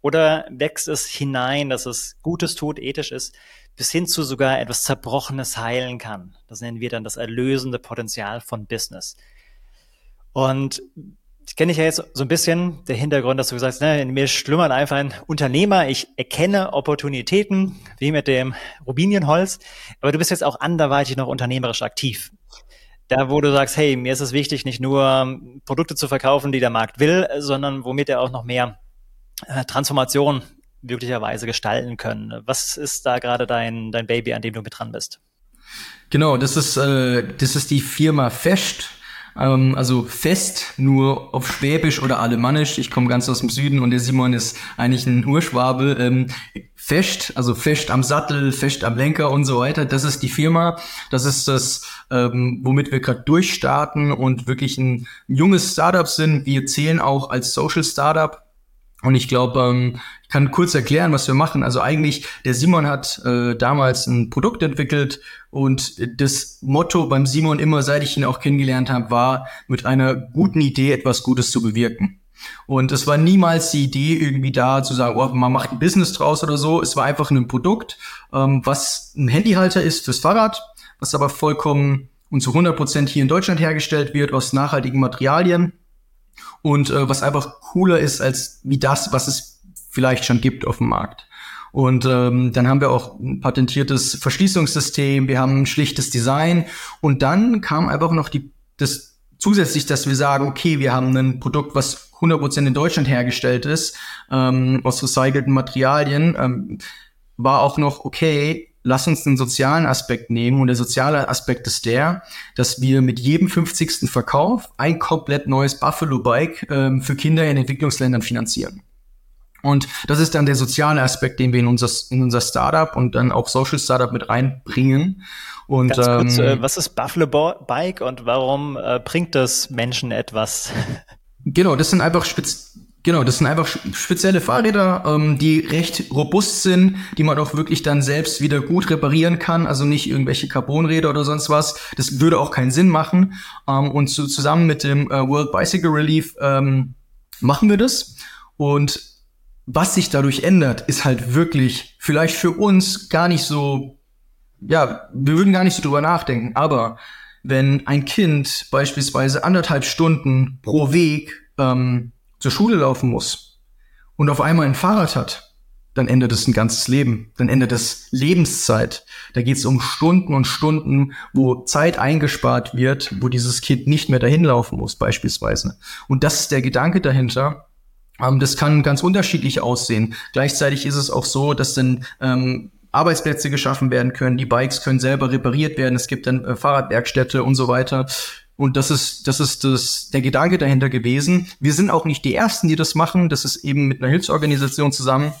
Oder wächst es hinein, dass es Gutes tut, ethisch ist, bis hin zu sogar etwas Zerbrochenes heilen kann? Das nennen wir dann das erlösende Potenzial von Business. Und ich kenne dich ja jetzt so ein bisschen, der Hintergrund, dass du gesagt hast, ne, in mir schlummert einfach ein Unternehmer, ich erkenne Opportunitäten, wie mit dem Rubinienholz, aber du bist jetzt auch anderweitig noch unternehmerisch aktiv. Da, wo du sagst, hey, mir ist es wichtig, nicht nur Produkte zu verkaufen, die der Markt will, sondern womit er auch noch mehr äh, Transformation möglicherweise gestalten können. Was ist da gerade dein, dein Baby, an dem du mit dran bist? Genau, das ist, äh, das ist die Firma Fest Ähm, also fest nur auf Schwäbisch oder Alemannisch. Ich komme ganz aus dem Süden und der Simon ist eigentlich ein Urschwabe. Ähm, fest, also fest am Sattel, fest am Lenker und so weiter. Das ist die Firma. Das ist das, ähm, womit wir gerade durchstarten und wirklich ein junges Startup sind. Wir zählen auch als Social Startup. Und ich glaube, ähm, ich kann kurz erklären, was wir machen. Also eigentlich, der Simon hat äh, damals ein Produkt entwickelt und das Motto beim Simon immer, seit ich ihn auch kennengelernt habe, war, mit einer guten Idee etwas Gutes zu bewirken. Und es war niemals die Idee, irgendwie da zu sagen, oh, man macht ein Business draus oder so. Es war einfach ein Produkt, ähm, was ein Handyhalter ist fürs Fahrrad, was aber vollkommen und zu 100 Prozent hier in Deutschland hergestellt wird aus nachhaltigen Materialien und äh, was einfach cooler ist als wie das, was es vielleicht schon gibt auf dem Markt. Und ähm, dann haben wir auch ein patentiertes Verschließungssystem, wir haben ein schlichtes Design und dann kam einfach noch die, das zusätzlich, dass wir sagen, okay, wir haben ein Produkt, was 100% in Deutschland hergestellt ist, ähm, aus recycelten Materialien, ähm, war auch noch, okay, lass uns den sozialen Aspekt nehmen. Und der soziale Aspekt ist der, dass wir mit jedem 50. Verkauf ein komplett neues Buffalo-Bike ähm, für Kinder in Entwicklungsländern finanzieren. Und das ist dann der soziale Aspekt, den wir in unser, in unser Startup und dann auch Social Startup mit reinbringen. Und, Ganz kurz, ähm, äh, was ist Buffalo Bike und warum äh, bringt das Menschen etwas? <laughs> Genau, das sind einfach spez Genau, das sind einfach spezielle Fahrräder, ähm, die recht robust sind, die man auch wirklich dann selbst wieder gut reparieren kann, also nicht irgendwelche Carbonräder oder sonst was. Das würde auch keinen Sinn machen. Ähm, und so, zusammen mit dem äh, World Bicycle Relief ähm, machen wir das. Und was sich dadurch ändert, ist halt wirklich vielleicht für uns gar nicht so, ja, wir würden gar nicht so drüber nachdenken, aber wenn ein Kind beispielsweise anderthalb Stunden pro Weg ähm, zur Schule laufen muss und auf einmal ein Fahrrad hat, dann ändert es ein ganzes Leben. Dann ändert es Lebenszeit. Da geht es um Stunden und Stunden, wo Zeit eingespart wird, wo dieses Kind nicht mehr dahin laufen muss, beispielsweise. Und das ist der Gedanke dahinter. Ähm, das kann ganz unterschiedlich aussehen. Gleichzeitig ist es auch so, dass dann ähm, Arbeitsplätze geschaffen werden können, die Bikes können selber repariert werden, es gibt dann äh, Fahrradwerkstätte und so weiter. Und das ist, das ist das, der Gedanke dahinter gewesen. Wir sind auch nicht die Ersten, die das machen. Das ist eben mit einer Hilfsorganisation zusammen.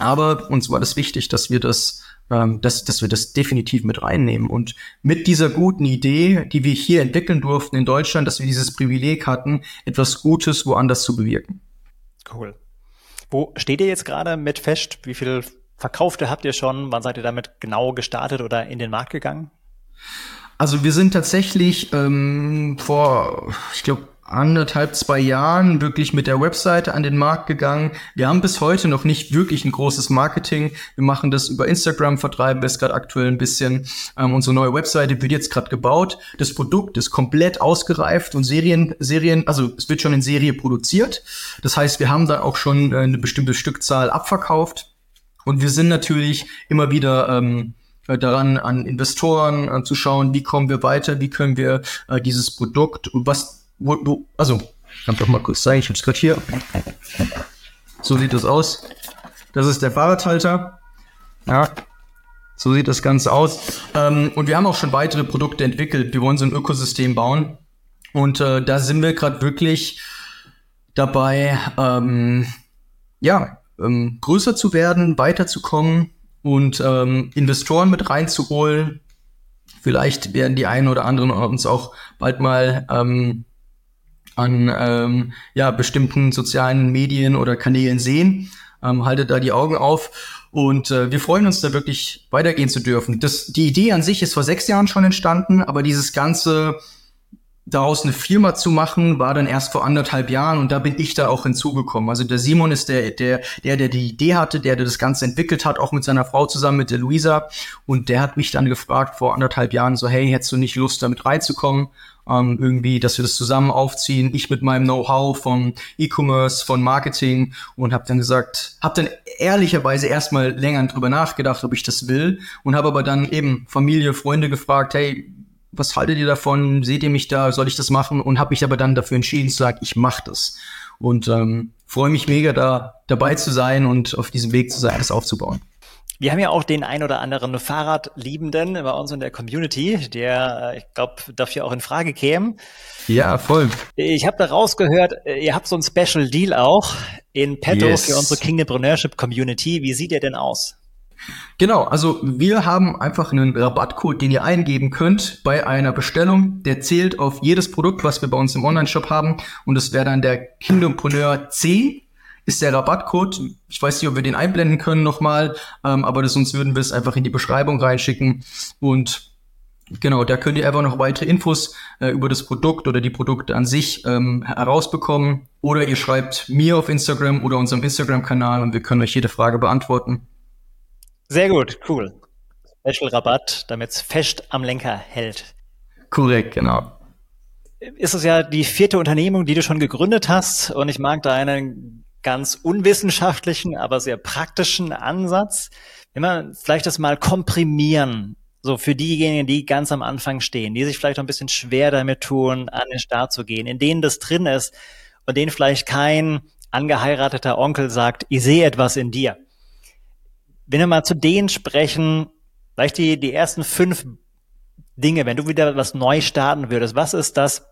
Aber uns war das wichtig, dass wir das, ähm, dass, dass wir das definitiv mit reinnehmen. Und mit dieser guten Idee, die wir hier entwickeln durften in Deutschland, dass wir dieses Privileg hatten, etwas Gutes woanders zu bewirken. Cool. Wo steht ihr jetzt gerade mit fest? Wie viel Verkaufte habt ihr schon? Wann seid ihr damit genau gestartet oder in den Markt gegangen? Also wir sind tatsächlich ähm, vor, ich glaube, anderthalb, zwei Jahren wirklich mit der Webseite an den Markt gegangen. Wir haben bis heute noch nicht wirklich ein großes Marketing. Wir machen das über Instagram, vertreiben wir es gerade aktuell ein bisschen. Ähm, unsere neue Webseite wird jetzt gerade gebaut. Das Produkt ist komplett ausgereift und Serien, Serien, also es wird schon in Serie produziert. Das heißt, wir haben da auch schon äh, eine bestimmte Stückzahl abverkauft. Und wir sind natürlich immer wieder ähm, äh, daran, an Investoren äh, zu schauen, wie kommen wir weiter, wie können wir äh, dieses Produkt was, wo, wo, also, kann doch mal kurz zeigen, ich hab's gerade hier. So sieht das aus. Das ist der Fahrradhalter. Ja, so sieht das Ganze aus. Ähm, und wir haben auch schon weitere Produkte entwickelt. Wir wollen so ein Ökosystem bauen. Und äh, da sind wir gerade wirklich dabei, ähm, ja, ähm, größer zu werden, weiterzukommen und ähm, Investoren mit reinzuholen. Vielleicht werden die einen oder anderen uns auch bald mal ähm, an ähm, ja, bestimmten sozialen Medien oder Kanälen sehen. Ähm, haltet da die Augen auf. Und äh, wir freuen uns da wirklich weitergehen zu dürfen. Das, die Idee an sich ist vor sechs Jahren schon entstanden, aber dieses ganze daraus eine Firma zu machen, war dann erst vor anderthalb Jahren und da bin ich da auch hinzugekommen. Also der Simon ist der, der, der, der die Idee hatte, der, der das Ganze entwickelt hat, auch mit seiner Frau zusammen, mit der Luisa. Und der hat mich dann gefragt vor anderthalb Jahren so, hey, hättest du nicht Lust, damit reinzukommen? Ähm, irgendwie, dass wir das zusammen aufziehen. Ich mit meinem Know-how von E-Commerce, von Marketing und habe dann gesagt, habe dann ehrlicherweise erstmal länger drüber nachgedacht, ob ich das will und habe aber dann eben Familie, Freunde gefragt, hey, was haltet ihr davon? Seht ihr mich da? Soll ich das machen? Und habe mich aber dann dafür entschieden zu sagen, ich mache das. Und ähm, freue mich mega da dabei zu sein und auf diesem Weg zu sein, das aufzubauen. Wir haben ja auch den ein oder anderen Fahrradliebenden bei uns in der Community, der, äh, ich glaube, dafür auch in Frage käme. Ja, voll. Ich habe da rausgehört, äh, ihr habt so einen Special Deal auch in petto yes. für unsere Kingdompreneurship Community. Wie sieht der denn aus? Genau, also wir haben einfach einen Rabattcode, den ihr eingeben könnt bei einer Bestellung. Der zählt auf jedes Produkt, was wir bei uns im Online-Shop haben. Und das wäre dann der Kingdompreneur C ist der Rabattcode. Ich weiß nicht, ob wir den einblenden können nochmal, ähm, aber sonst würden wir es einfach in die Beschreibung reinschicken. Und genau, da könnt ihr einfach noch weitere Infos äh, über das Produkt oder die Produkte an sich ähm, herausbekommen. Oder ihr schreibt mir auf Instagram oder unserem Instagram-Kanal und wir können euch jede Frage beantworten. Sehr gut, cool. Special Rabatt, damit es fest am Lenker hält. Korrekt, genau. Ist es ja die vierte Unternehmung, die du schon gegründet hast und ich mag deinen ganz unwissenschaftlichen, aber sehr praktischen Ansatz. Wenn wir vielleicht das mal komprimieren, so für diejenigen, die ganz am Anfang stehen, die sich vielleicht ein bisschen schwer damit tun, an den Start zu gehen, in denen das drin ist und denen vielleicht kein angeheirateter Onkel sagt, ich sehe etwas in dir. Wenn wir mal zu denen sprechen, vielleicht die, die ersten fünf Dinge, wenn du wieder was neu starten würdest, was ist das,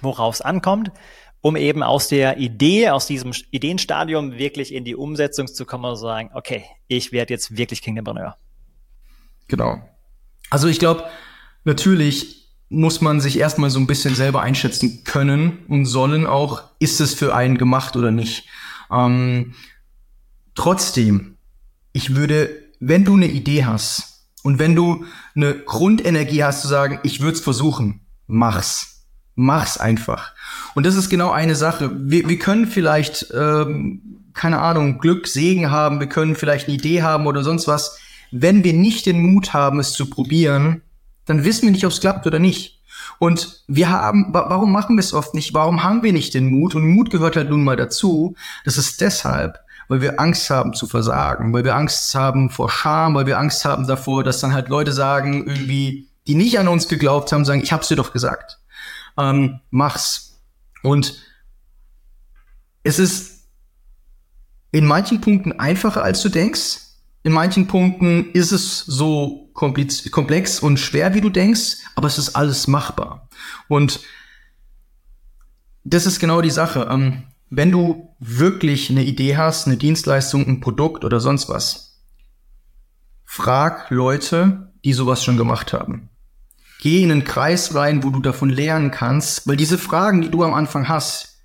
worauf es ankommt, um eben aus der Idee, aus diesem Ideenstadium wirklich in die Umsetzung zu kommen und zu sagen, okay, ich werde jetzt wirklich Kingdompreneur. Genau. Also ich glaube, natürlich muss man sich erstmal so ein bisschen selber einschätzen können und sollen auch, ist es für einen gemacht oder nicht. Ähm, trotzdem ich würde, wenn du eine Idee hast und wenn du eine Grundenergie hast zu sagen, ich würde es versuchen, mach's. Mach's einfach. Und das ist genau eine Sache. Wir, wir können vielleicht, ähm, keine Ahnung, Glück, Segen haben, wir können vielleicht eine Idee haben oder sonst was. Wenn wir nicht den Mut haben, es zu probieren, dann wissen wir nicht, ob es klappt oder nicht. Und wir haben, warum machen wir es oft nicht? Warum haben wir nicht den Mut? Und Mut gehört halt nun mal dazu. Das ist deshalb, weil wir Angst haben zu versagen, weil wir Angst haben vor Scham, weil wir Angst haben davor, dass dann halt Leute sagen, irgendwie, die nicht an uns geglaubt haben, sagen, ich hab's dir doch gesagt. Ähm, mach's. Und es ist in manchen Punkten einfacher, als du denkst. In manchen Punkten ist es so komplex und schwer, wie du denkst, aber es ist alles machbar. Und das ist genau die Sache. Ähm, wenn du wirklich eine Idee hast, eine Dienstleistung, ein Produkt oder sonst was, frag Leute, die sowas schon gemacht haben. Geh in einen Kreis rein, wo du davon lernen kannst, weil diese Fragen, die du am Anfang hast,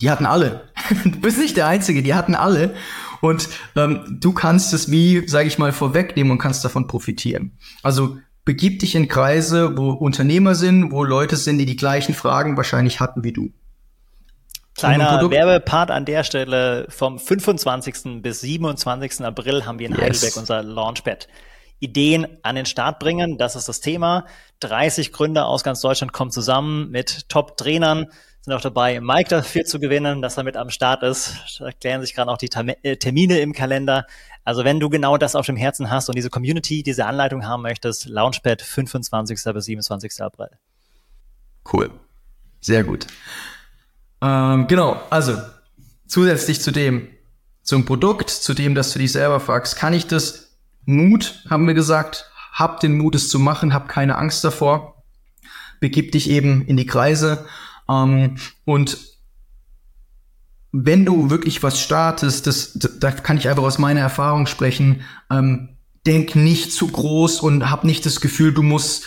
die hatten alle. <laughs> du bist nicht der Einzige, die hatten alle. Und ähm, du kannst es wie, sage ich mal, vorwegnehmen und kannst davon profitieren. Also begib dich in Kreise, wo Unternehmer sind, wo Leute sind, die die gleichen Fragen wahrscheinlich hatten wie du. Kleiner Werbepart an der Stelle. Vom 25. bis 27. April haben wir in yes. Heidelberg unser Launchpad. Ideen an den Start bringen, das ist das Thema. 30 Gründer aus ganz Deutschland kommen zusammen mit Top-Trainern, sind auch dabei, Mike dafür zu gewinnen, dass er mit am Start ist. Da erklären sich gerade auch die äh, Termine im Kalender. Also wenn du genau das auf dem Herzen hast und diese Community, diese Anleitung haben möchtest, Launchpad 25. bis 27. April. Cool. Sehr gut. Ähm, genau, also zusätzlich zu dem, zum Produkt, zu dem, dass du dich selber fragst, kann ich das? Mut, haben wir gesagt, hab den Mut, es zu machen, hab keine Angst davor, begib dich eben in die Kreise ähm, und wenn du wirklich was startest, das, da kann ich einfach aus meiner Erfahrung sprechen, ähm, denk nicht zu groß und hab nicht das Gefühl, du musst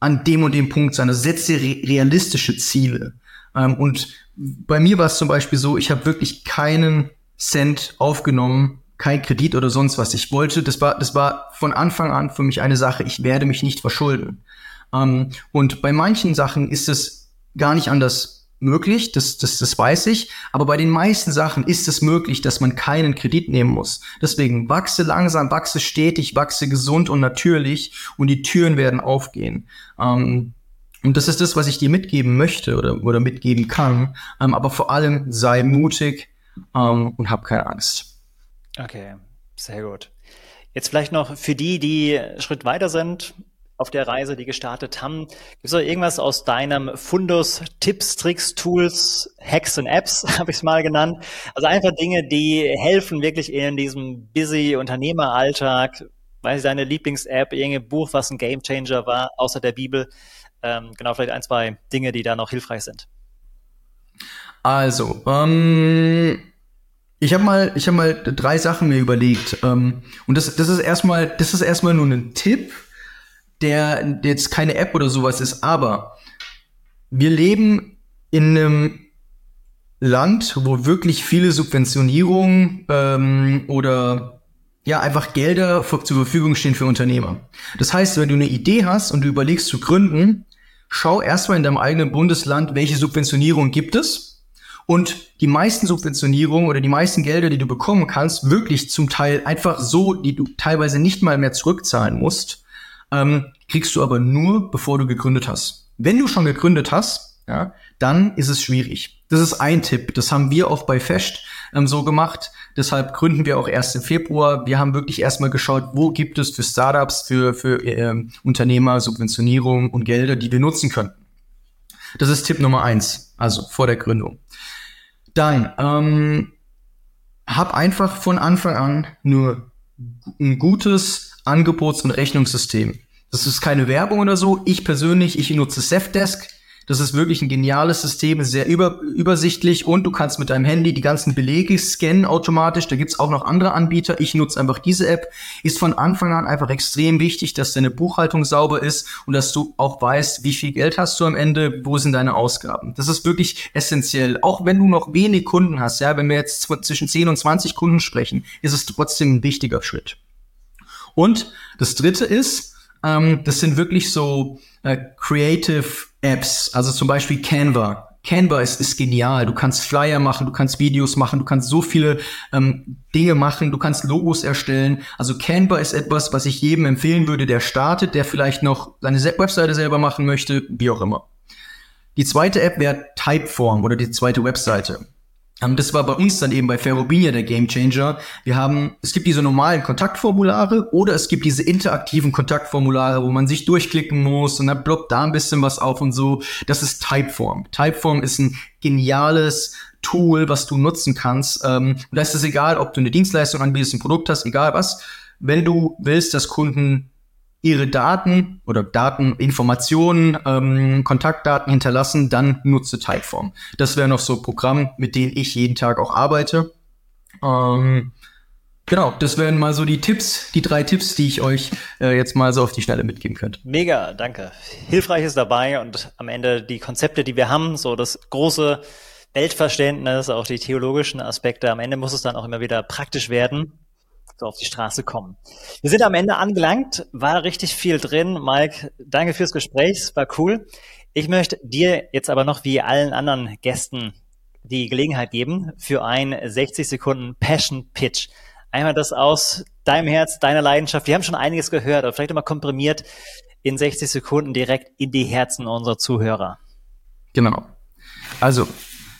an dem und dem Punkt sein. Also setze realistische Ziele. Ähm, und bei mir war es zum Beispiel so, ich habe wirklich keinen Cent aufgenommen, kein Kredit oder sonst was. Ich wollte, das war, das war von Anfang an für mich eine Sache, ich werde mich nicht verschulden. Ähm, und bei manchen Sachen ist es gar nicht anders möglich, das, das, das weiß ich. Aber bei den meisten Sachen ist es möglich, dass man keinen Kredit nehmen muss. Deswegen wachse langsam, wachse stetig, wachse gesund und natürlich und die Türen werden aufgehen. Ähm, und das ist das, was ich dir mitgeben möchte oder, oder mitgeben kann. Ähm, aber vor allem sei mutig ähm, und hab keine Angst. Okay, sehr gut. Jetzt vielleicht noch für die, die Schritt weiter sind, auf der Reise, die gestartet haben. Gibt es irgendwas aus deinem Fundus, Tipps, Tricks, Tools, Hacks und Apps, <laughs> habe ich es mal genannt? Also einfach Dinge, die helfen wirklich in diesem busy Unternehmeralltag. Weiß ich, deine Lieblings-App, irgendein Buch, was ein Gamechanger war, außer der Bibel. Ähm, genau, vielleicht ein, zwei Dinge, die da noch hilfreich sind. Also, ähm, ich habe mal, ich mal drei Sachen mir überlegt. Ähm, und das, das ist erstmal, das ist erstmal nur ein Tipp, der jetzt keine App oder sowas ist, aber wir leben in einem Land, wo wirklich viele Subventionierungen ähm, oder ja einfach Gelder für, zur Verfügung stehen für Unternehmer. Das heißt, wenn du eine Idee hast und du überlegst zu gründen, schau erstmal in deinem eigenen Bundesland, welche Subventionierung gibt es und die meisten Subventionierungen oder die meisten Gelder, die du bekommen kannst, wirklich zum Teil einfach so, die du teilweise nicht mal mehr zurückzahlen musst, ähm, kriegst du aber nur, bevor du gegründet hast. Wenn du schon gegründet hast, ja, dann ist es schwierig. Das ist ein Tipp. Das haben wir auch bei Fest ähm, so gemacht. Deshalb gründen wir auch erst im Februar. Wir haben wirklich erstmal geschaut, wo gibt es für Startups, für, für äh, Unternehmer Subventionierung und Gelder, die wir nutzen können. Das ist Tipp Nummer eins, also vor der Gründung. Dann ähm, hab einfach von Anfang an nur ein gutes Angebots- und Rechnungssystem. Das ist keine Werbung oder so. Ich persönlich, ich nutze Safdesk. Das ist wirklich ein geniales System, sehr über, übersichtlich und du kannst mit deinem Handy die ganzen Belege scannen automatisch. Da gibt's auch noch andere Anbieter. Ich nutze einfach diese App. Ist von Anfang an einfach extrem wichtig, dass deine Buchhaltung sauber ist und dass du auch weißt, wie viel Geld hast du am Ende, wo sind deine Ausgaben. Das ist wirklich essentiell. Auch wenn du noch wenig Kunden hast, ja, wenn wir jetzt zwischen 10 und 20 Kunden sprechen, ist es trotzdem ein wichtiger Schritt. Und das dritte ist, ähm, das sind wirklich so äh, Creative Apps, also zum Beispiel Canva. Canva ist, ist genial. Du kannst Flyer machen, du kannst Videos machen, du kannst so viele ähm, Dinge machen, du kannst Logos erstellen. Also Canva ist etwas, was ich jedem empfehlen würde, der startet, der vielleicht noch seine Webseite selber machen möchte, wie auch immer. Die zweite App wäre Typeform oder die zweite Webseite. Ähm, das war bei uns dann eben bei Ferrobinia der Gamechanger. Wir haben, es gibt diese normalen Kontaktformulare oder es gibt diese interaktiven Kontaktformulare, wo man sich durchklicken muss und dann ploppt da ein bisschen was auf und so. Das ist Typeform. Typeform ist ein geniales Tool, was du nutzen kannst. Ähm, und da ist es egal, ob du eine Dienstleistung anbietest, ein Produkt hast, egal was. Wenn du willst, dass Kunden ihre Daten oder Dateninformationen, ähm, Kontaktdaten hinterlassen, dann nutze Typeform. Das wäre noch so ein Programm, mit dem ich jeden Tag auch arbeite. Ähm, genau, das wären mal so die Tipps, die drei Tipps, die ich euch äh, jetzt mal so auf die Schnelle mitgeben könnte. Mega, danke. Hilfreiches dabei und am Ende die Konzepte, die wir haben, so das große Weltverständnis, auch die theologischen Aspekte. Am Ende muss es dann auch immer wieder praktisch werden so auf die Straße kommen. Wir sind am Ende angelangt, war richtig viel drin. Mike, danke fürs Gespräch, es war cool. Ich möchte dir jetzt aber noch wie allen anderen Gästen die Gelegenheit geben für einen 60 Sekunden Passion Pitch. Einmal das aus deinem Herz, deiner Leidenschaft. Wir haben schon einiges gehört, aber vielleicht immer komprimiert in 60 Sekunden direkt in die Herzen unserer Zuhörer. Genau. Also,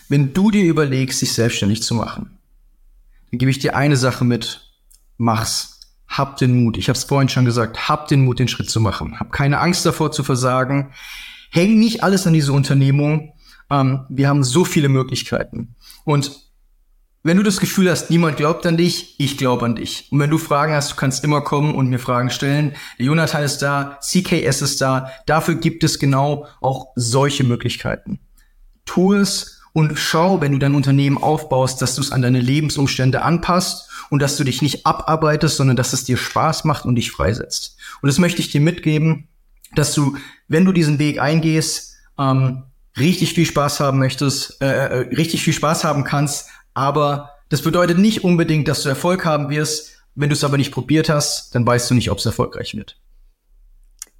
wenn du dir überlegst, dich selbstständig zu machen, dann gebe ich dir eine Sache mit, mach's. Hab den Mut. Ich habe es vorhin schon gesagt. Hab den Mut, den Schritt zu machen. Hab keine Angst davor zu versagen. Häng nicht alles an diese Unternehmung. Ähm, wir haben so viele Möglichkeiten. Und wenn du das Gefühl hast, niemand glaubt an dich, ich glaube an dich. Und wenn du Fragen hast, du kannst immer kommen und mir Fragen stellen. Jonathan ist da, CKS ist da. Dafür gibt es genau auch solche Möglichkeiten. Tu es und schau, wenn du dein Unternehmen aufbaust, dass du es an deine Lebensumstände anpasst und dass du dich nicht abarbeitest, sondern dass es dir Spaß macht und dich freisetzt. Und das möchte ich dir mitgeben, dass du, wenn du diesen Weg eingehst, ähm, richtig viel Spaß haben möchtest, äh, äh, richtig viel Spaß haben kannst, aber das bedeutet nicht unbedingt, dass du Erfolg haben wirst. Wenn du es aber nicht probiert hast, dann weißt du nicht, ob es erfolgreich wird.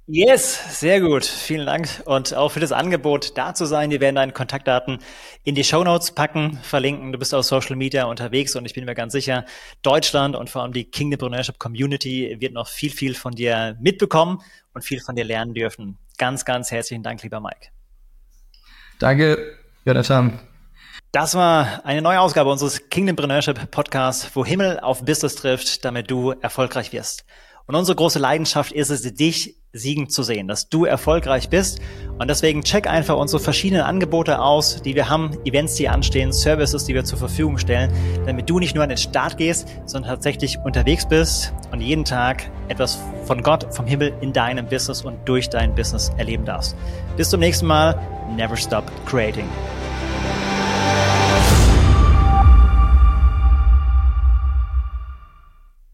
Yes, sehr gut. Vielen Dank und auch für das Angebot, da zu sein. Wir werden deine Kontaktdaten in die Show Notes packen, verlinken. Du bist auf Social Media unterwegs und ich bin mir ganz sicher, Deutschland und vor allem die King Entrepreneurship Community wird noch viel, viel von dir mitbekommen und viel von dir lernen dürfen. Ganz, ganz herzlichen Dank, lieber Mike. Danke, Jonathan. Das war eine neue Ausgabe unseres Kingdompreneurship Podcasts, wo Himmel auf Business trifft, damit du erfolgreich wirst. Und unsere große Leidenschaft ist es, dich siegend zu sehen, dass du erfolgreich bist. Und deswegen check einfach unsere verschiedenen Angebote aus, die wir haben, Events, die anstehen, Services, die wir zur Verfügung stellen, damit du nicht nur an den Start gehst, sondern tatsächlich unterwegs bist und jeden Tag etwas von Gott, vom Himmel in deinem Business und durch dein Business erleben darfst. Bis zum nächsten Mal. Never stop creating.